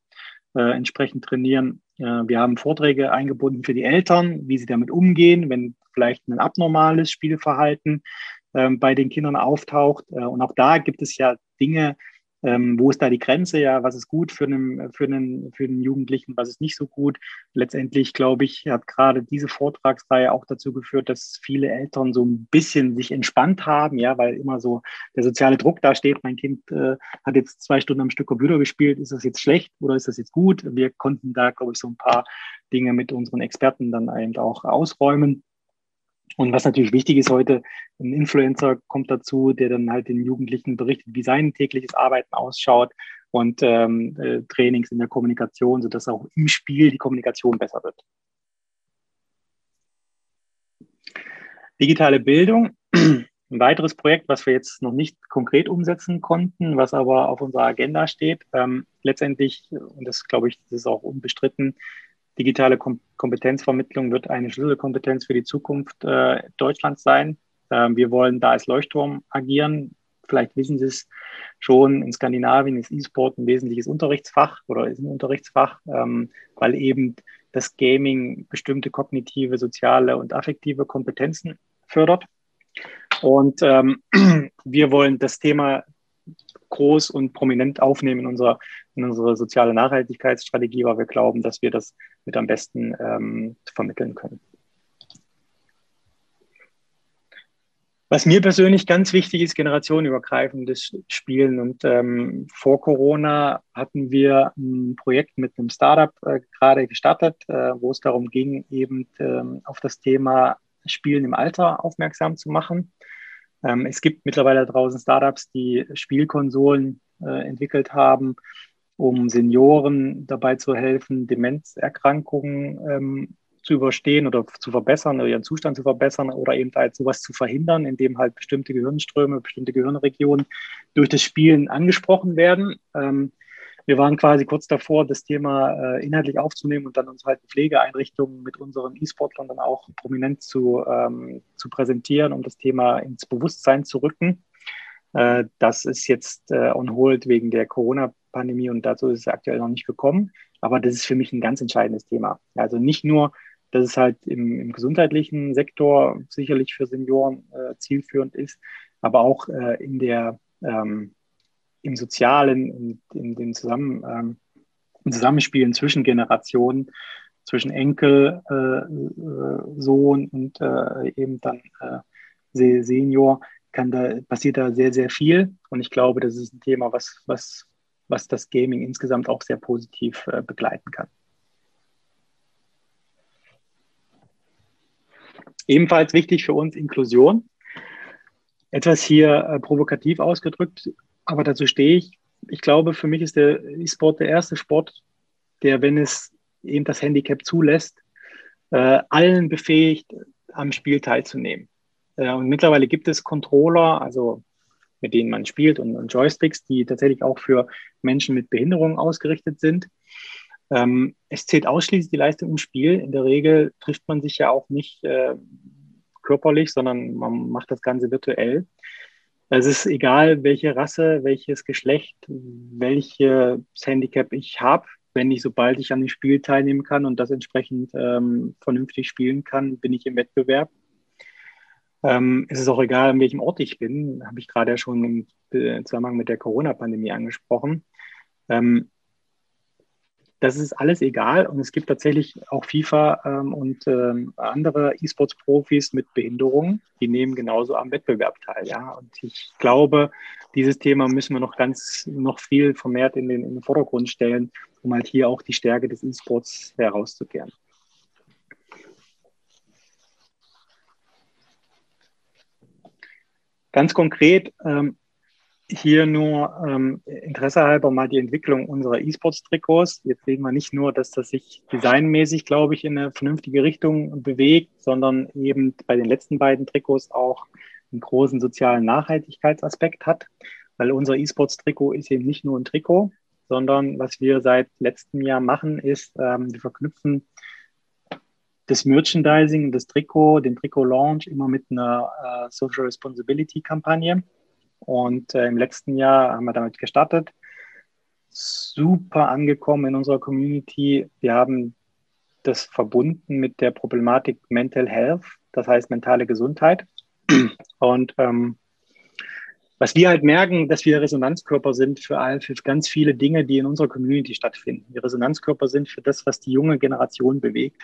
äh, entsprechend trainieren. Äh, wir haben Vorträge eingebunden für die Eltern, wie sie damit umgehen, wenn vielleicht ein abnormales Spielverhalten ähm, bei den Kindern auftaucht. Äh, und auch da gibt es ja Dinge, ähm, wo ist da die Grenze? Ja, was ist gut für einen, für, einen, für einen Jugendlichen, was ist nicht so gut? Letztendlich, glaube ich, hat gerade diese Vortragsreihe auch dazu geführt, dass viele Eltern so ein bisschen sich entspannt haben, ja, weil immer so der soziale Druck da steht. Mein Kind äh, hat jetzt zwei Stunden am Stück Computer gespielt. Ist das jetzt schlecht oder ist das jetzt gut? Wir konnten da, glaube ich, so ein paar Dinge mit unseren Experten dann eben auch ausräumen. Und was natürlich wichtig ist heute, ein Influencer kommt dazu, der dann halt den Jugendlichen berichtet, wie sein tägliches Arbeiten ausschaut und ähm, äh, Trainings in der Kommunikation, sodass auch im Spiel die Kommunikation besser wird. Digitale Bildung, ein weiteres Projekt, was wir jetzt noch nicht konkret umsetzen konnten, was aber auf unserer Agenda steht. Ähm, letztendlich, und das glaube ich, das ist auch unbestritten, digitale Kom Kompetenzvermittlung wird eine Schlüsselkompetenz für die Zukunft äh, Deutschlands sein. Ähm, wir wollen da als Leuchtturm agieren. Vielleicht wissen Sie es schon, in Skandinavien ist E-Sport ein wesentliches Unterrichtsfach oder ist ein Unterrichtsfach, ähm, weil eben das Gaming bestimmte kognitive, soziale und affektive Kompetenzen fördert. Und ähm, wir wollen das Thema groß und prominent aufnehmen in, unserer, in unsere soziale Nachhaltigkeitsstrategie, weil wir glauben, dass wir das mit am besten ähm, vermitteln können. Was mir persönlich ganz wichtig ist, generationenübergreifendes Spielen. Und ähm, vor Corona hatten wir ein Projekt mit einem Startup äh, gerade gestartet, äh, wo es darum ging, eben ähm, auf das Thema Spielen im Alter aufmerksam zu machen. Ähm, es gibt mittlerweile draußen Startups, die Spielkonsolen äh, entwickelt haben, um Senioren dabei zu helfen, Demenzerkrankungen ähm, zu überstehen oder zu verbessern oder ihren Zustand zu verbessern oder eben halt sowas zu verhindern, indem halt bestimmte Gehirnströme, bestimmte Gehirnregionen durch das Spielen angesprochen werden. Ähm, wir waren quasi kurz davor, das Thema äh, inhaltlich aufzunehmen und dann uns halt Pflegeeinrichtungen mit unseren E-Sportlern dann auch prominent zu, ähm, zu präsentieren, um das Thema ins Bewusstsein zu rücken. Äh, das ist jetzt äh, on hold wegen der Corona-Pandemie und dazu ist es aktuell noch nicht gekommen. Aber das ist für mich ein ganz entscheidendes Thema. Also nicht nur, dass es halt im, im gesundheitlichen Sektor sicherlich für Senioren äh, zielführend ist, aber auch äh, in der ähm, im Sozialen, in, in den Zusammen, ähm, im Zusammenspielen zwischen Generationen, zwischen Enkel, äh, äh, Sohn und äh, eben dann äh, Senior, kann da, passiert da sehr, sehr viel. Und ich glaube, das ist ein Thema, was, was, was das Gaming insgesamt auch sehr positiv äh, begleiten kann. Ebenfalls wichtig für uns Inklusion. Etwas hier äh, provokativ ausgedrückt, aber dazu stehe ich. Ich glaube, für mich ist der E-Sport der erste Sport, der, wenn es eben das Handicap zulässt, äh, allen befähigt, am Spiel teilzunehmen. Äh, und mittlerweile gibt es Controller, also mit denen man spielt und, und Joysticks, die tatsächlich auch für Menschen mit Behinderungen ausgerichtet sind. Ähm, es zählt ausschließlich die Leistung im Spiel. In der Regel trifft man sich ja auch nicht äh, körperlich, sondern man macht das Ganze virtuell. Es ist egal, welche Rasse, welches Geschlecht, welches Handicap ich habe. Wenn ich, sobald ich an dem Spiel teilnehmen kann und das entsprechend ähm, vernünftig spielen kann, bin ich im Wettbewerb. Ähm, es ist auch egal, an welchem Ort ich bin, habe ich gerade ja schon im Zusammenhang mit der Corona-Pandemie angesprochen. Ähm, das ist alles egal und es gibt tatsächlich auch FIFA ähm, und ähm, andere E-Sports-Profis mit Behinderungen, die nehmen genauso am Wettbewerb teil. Ja, und ich glaube, dieses Thema müssen wir noch ganz, noch viel vermehrt in den, in den Vordergrund stellen, um halt hier auch die Stärke des E-Sports herauszukehren. Ganz konkret, ähm, hier nur ähm, Interesse halber mal die Entwicklung unserer E-Sports-Trikots. Jetzt sehen wir nicht nur, dass das sich designmäßig, glaube ich, in eine vernünftige Richtung bewegt, sondern eben bei den letzten beiden Trikots auch einen großen sozialen Nachhaltigkeitsaspekt hat, weil unser E-Sports-Trikot ist eben nicht nur ein Trikot, sondern was wir seit letztem Jahr machen, ist, ähm, wir verknüpfen das Merchandising, das Trikot, den Trikot-Launch immer mit einer äh, Social Responsibility-Kampagne. Und äh, im letzten Jahr haben wir damit gestartet. Super angekommen in unserer Community. Wir haben das verbunden mit der Problematik Mental Health, das heißt mentale Gesundheit. Und ähm, was wir halt merken, dass wir Resonanzkörper sind für, all, für ganz viele Dinge, die in unserer Community stattfinden. Wir Resonanzkörper sind für das, was die junge Generation bewegt.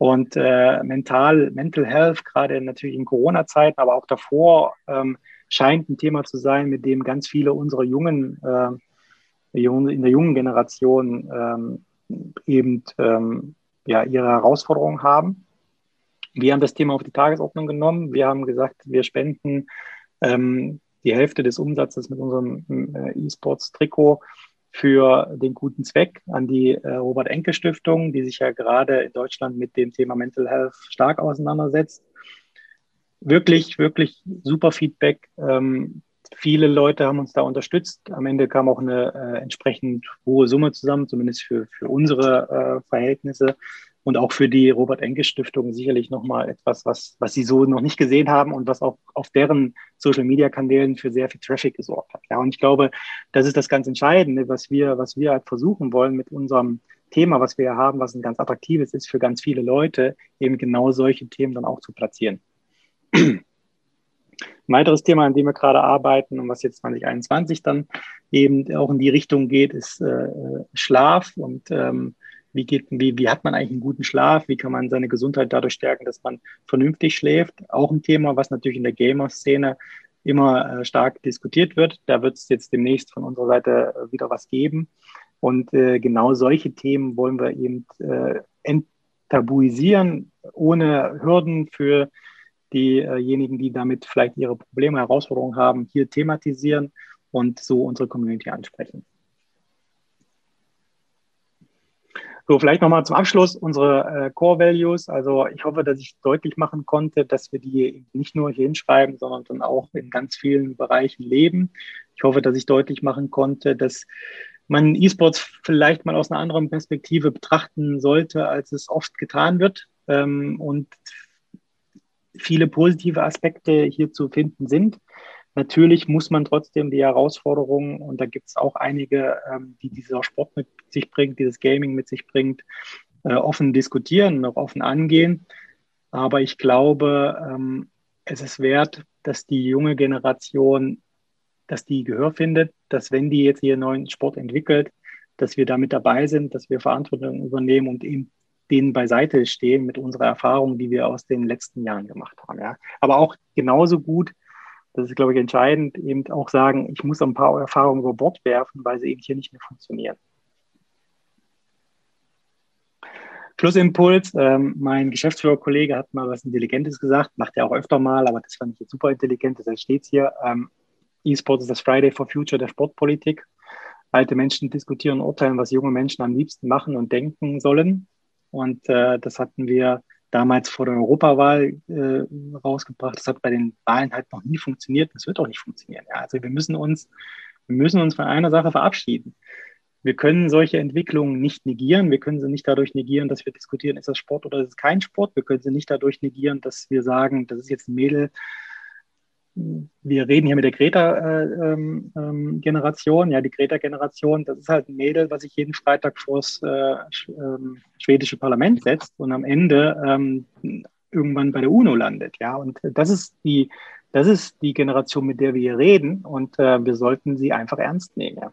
Und äh, mental, Mental Health, gerade natürlich in Corona-Zeiten, aber auch davor, ähm, scheint ein Thema zu sein, mit dem ganz viele unserer jungen, äh, in der jungen Generation ähm, eben ähm, ja, ihre Herausforderungen haben. Wir haben das Thema auf die Tagesordnung genommen. Wir haben gesagt, wir spenden ähm, die Hälfte des Umsatzes mit unserem äh, E-Sports-Trikot für den guten Zweck an die äh, Robert-Enke-Stiftung, die sich ja gerade in Deutschland mit dem Thema Mental Health stark auseinandersetzt wirklich, wirklich super Feedback. Ähm, viele Leute haben uns da unterstützt. Am Ende kam auch eine äh, entsprechend hohe Summe zusammen, zumindest für, für unsere äh, Verhältnisse und auch für die Robert-Enke-Stiftung sicherlich nochmal etwas, was, was sie so noch nicht gesehen haben und was auch auf deren Social-Media-Kanälen für sehr viel Traffic gesorgt hat. Ja, und ich glaube, das ist das ganz Entscheidende, was wir, was wir halt versuchen wollen mit unserem Thema, was wir haben, was ein ganz attraktives ist für ganz viele Leute, eben genau solche Themen dann auch zu platzieren. Ein weiteres Thema, an dem wir gerade arbeiten und was jetzt 2021 dann eben auch in die Richtung geht, ist äh, Schlaf und ähm, wie, geht, wie, wie hat man eigentlich einen guten Schlaf? Wie kann man seine Gesundheit dadurch stärken, dass man vernünftig schläft? Auch ein Thema, was natürlich in der Gamer-Szene immer äh, stark diskutiert wird. Da wird es jetzt demnächst von unserer Seite äh, wieder was geben. Und äh, genau solche Themen wollen wir eben äh, enttabuisieren, ohne Hürden für diejenigen, die damit vielleicht ihre Probleme, Herausforderungen haben, hier thematisieren und so unsere Community ansprechen. So, vielleicht nochmal zum Abschluss unsere äh, Core Values. Also ich hoffe, dass ich deutlich machen konnte, dass wir die nicht nur hier hinschreiben, sondern dann auch in ganz vielen Bereichen leben. Ich hoffe, dass ich deutlich machen konnte, dass man E-Sports vielleicht mal aus einer anderen Perspektive betrachten sollte, als es oft getan wird. Ähm, und viele positive Aspekte hier zu finden sind. Natürlich muss man trotzdem die Herausforderungen, und da gibt es auch einige, ähm, die dieser Sport mit sich bringt, dieses Gaming mit sich bringt, äh, offen diskutieren auch offen angehen. Aber ich glaube, ähm, es ist wert, dass die junge Generation, dass die Gehör findet, dass wenn die jetzt ihren neuen Sport entwickelt, dass wir da mit dabei sind, dass wir Verantwortung übernehmen und eben denen beiseite stehen mit unserer Erfahrung, die wir aus den letzten Jahren gemacht haben. Ja. Aber auch genauso gut, das ist, glaube ich, entscheidend, eben auch sagen, ich muss ein paar Erfahrungen über Bord werfen, weil sie eben hier nicht mehr funktionieren. Schlussimpuls. Ähm, mein Geschäftsführerkollege hat mal was Intelligentes gesagt, macht er auch öfter mal, aber das fand ich jetzt super intelligent, deshalb steht es hier. Ähm, E-Sport ist das Friday for Future der Sportpolitik. Alte Menschen diskutieren und urteilen, was junge Menschen am liebsten machen und denken sollen. Und äh, das hatten wir damals vor der Europawahl äh, rausgebracht. Das hat bei den Wahlen halt noch nie funktioniert. Das wird auch nicht funktionieren. Ja. Also wir müssen uns, wir müssen uns von einer Sache verabschieden. Wir können solche Entwicklungen nicht negieren. Wir können sie nicht dadurch negieren, dass wir diskutieren, ist das Sport oder ist es kein Sport. Wir können sie nicht dadurch negieren, dass wir sagen, das ist jetzt ein Mädel. Wir reden hier mit der Greta-Generation. Äh, ähm, ja, die Greta-Generation, das ist halt ein Mädel, was sich jeden Freitag vors äh, ähm, schwedische Parlament setzt und am Ende ähm, irgendwann bei der UNO landet. Ja, und das ist die, das ist die Generation, mit der wir hier reden und äh, wir sollten sie einfach ernst nehmen. Ja.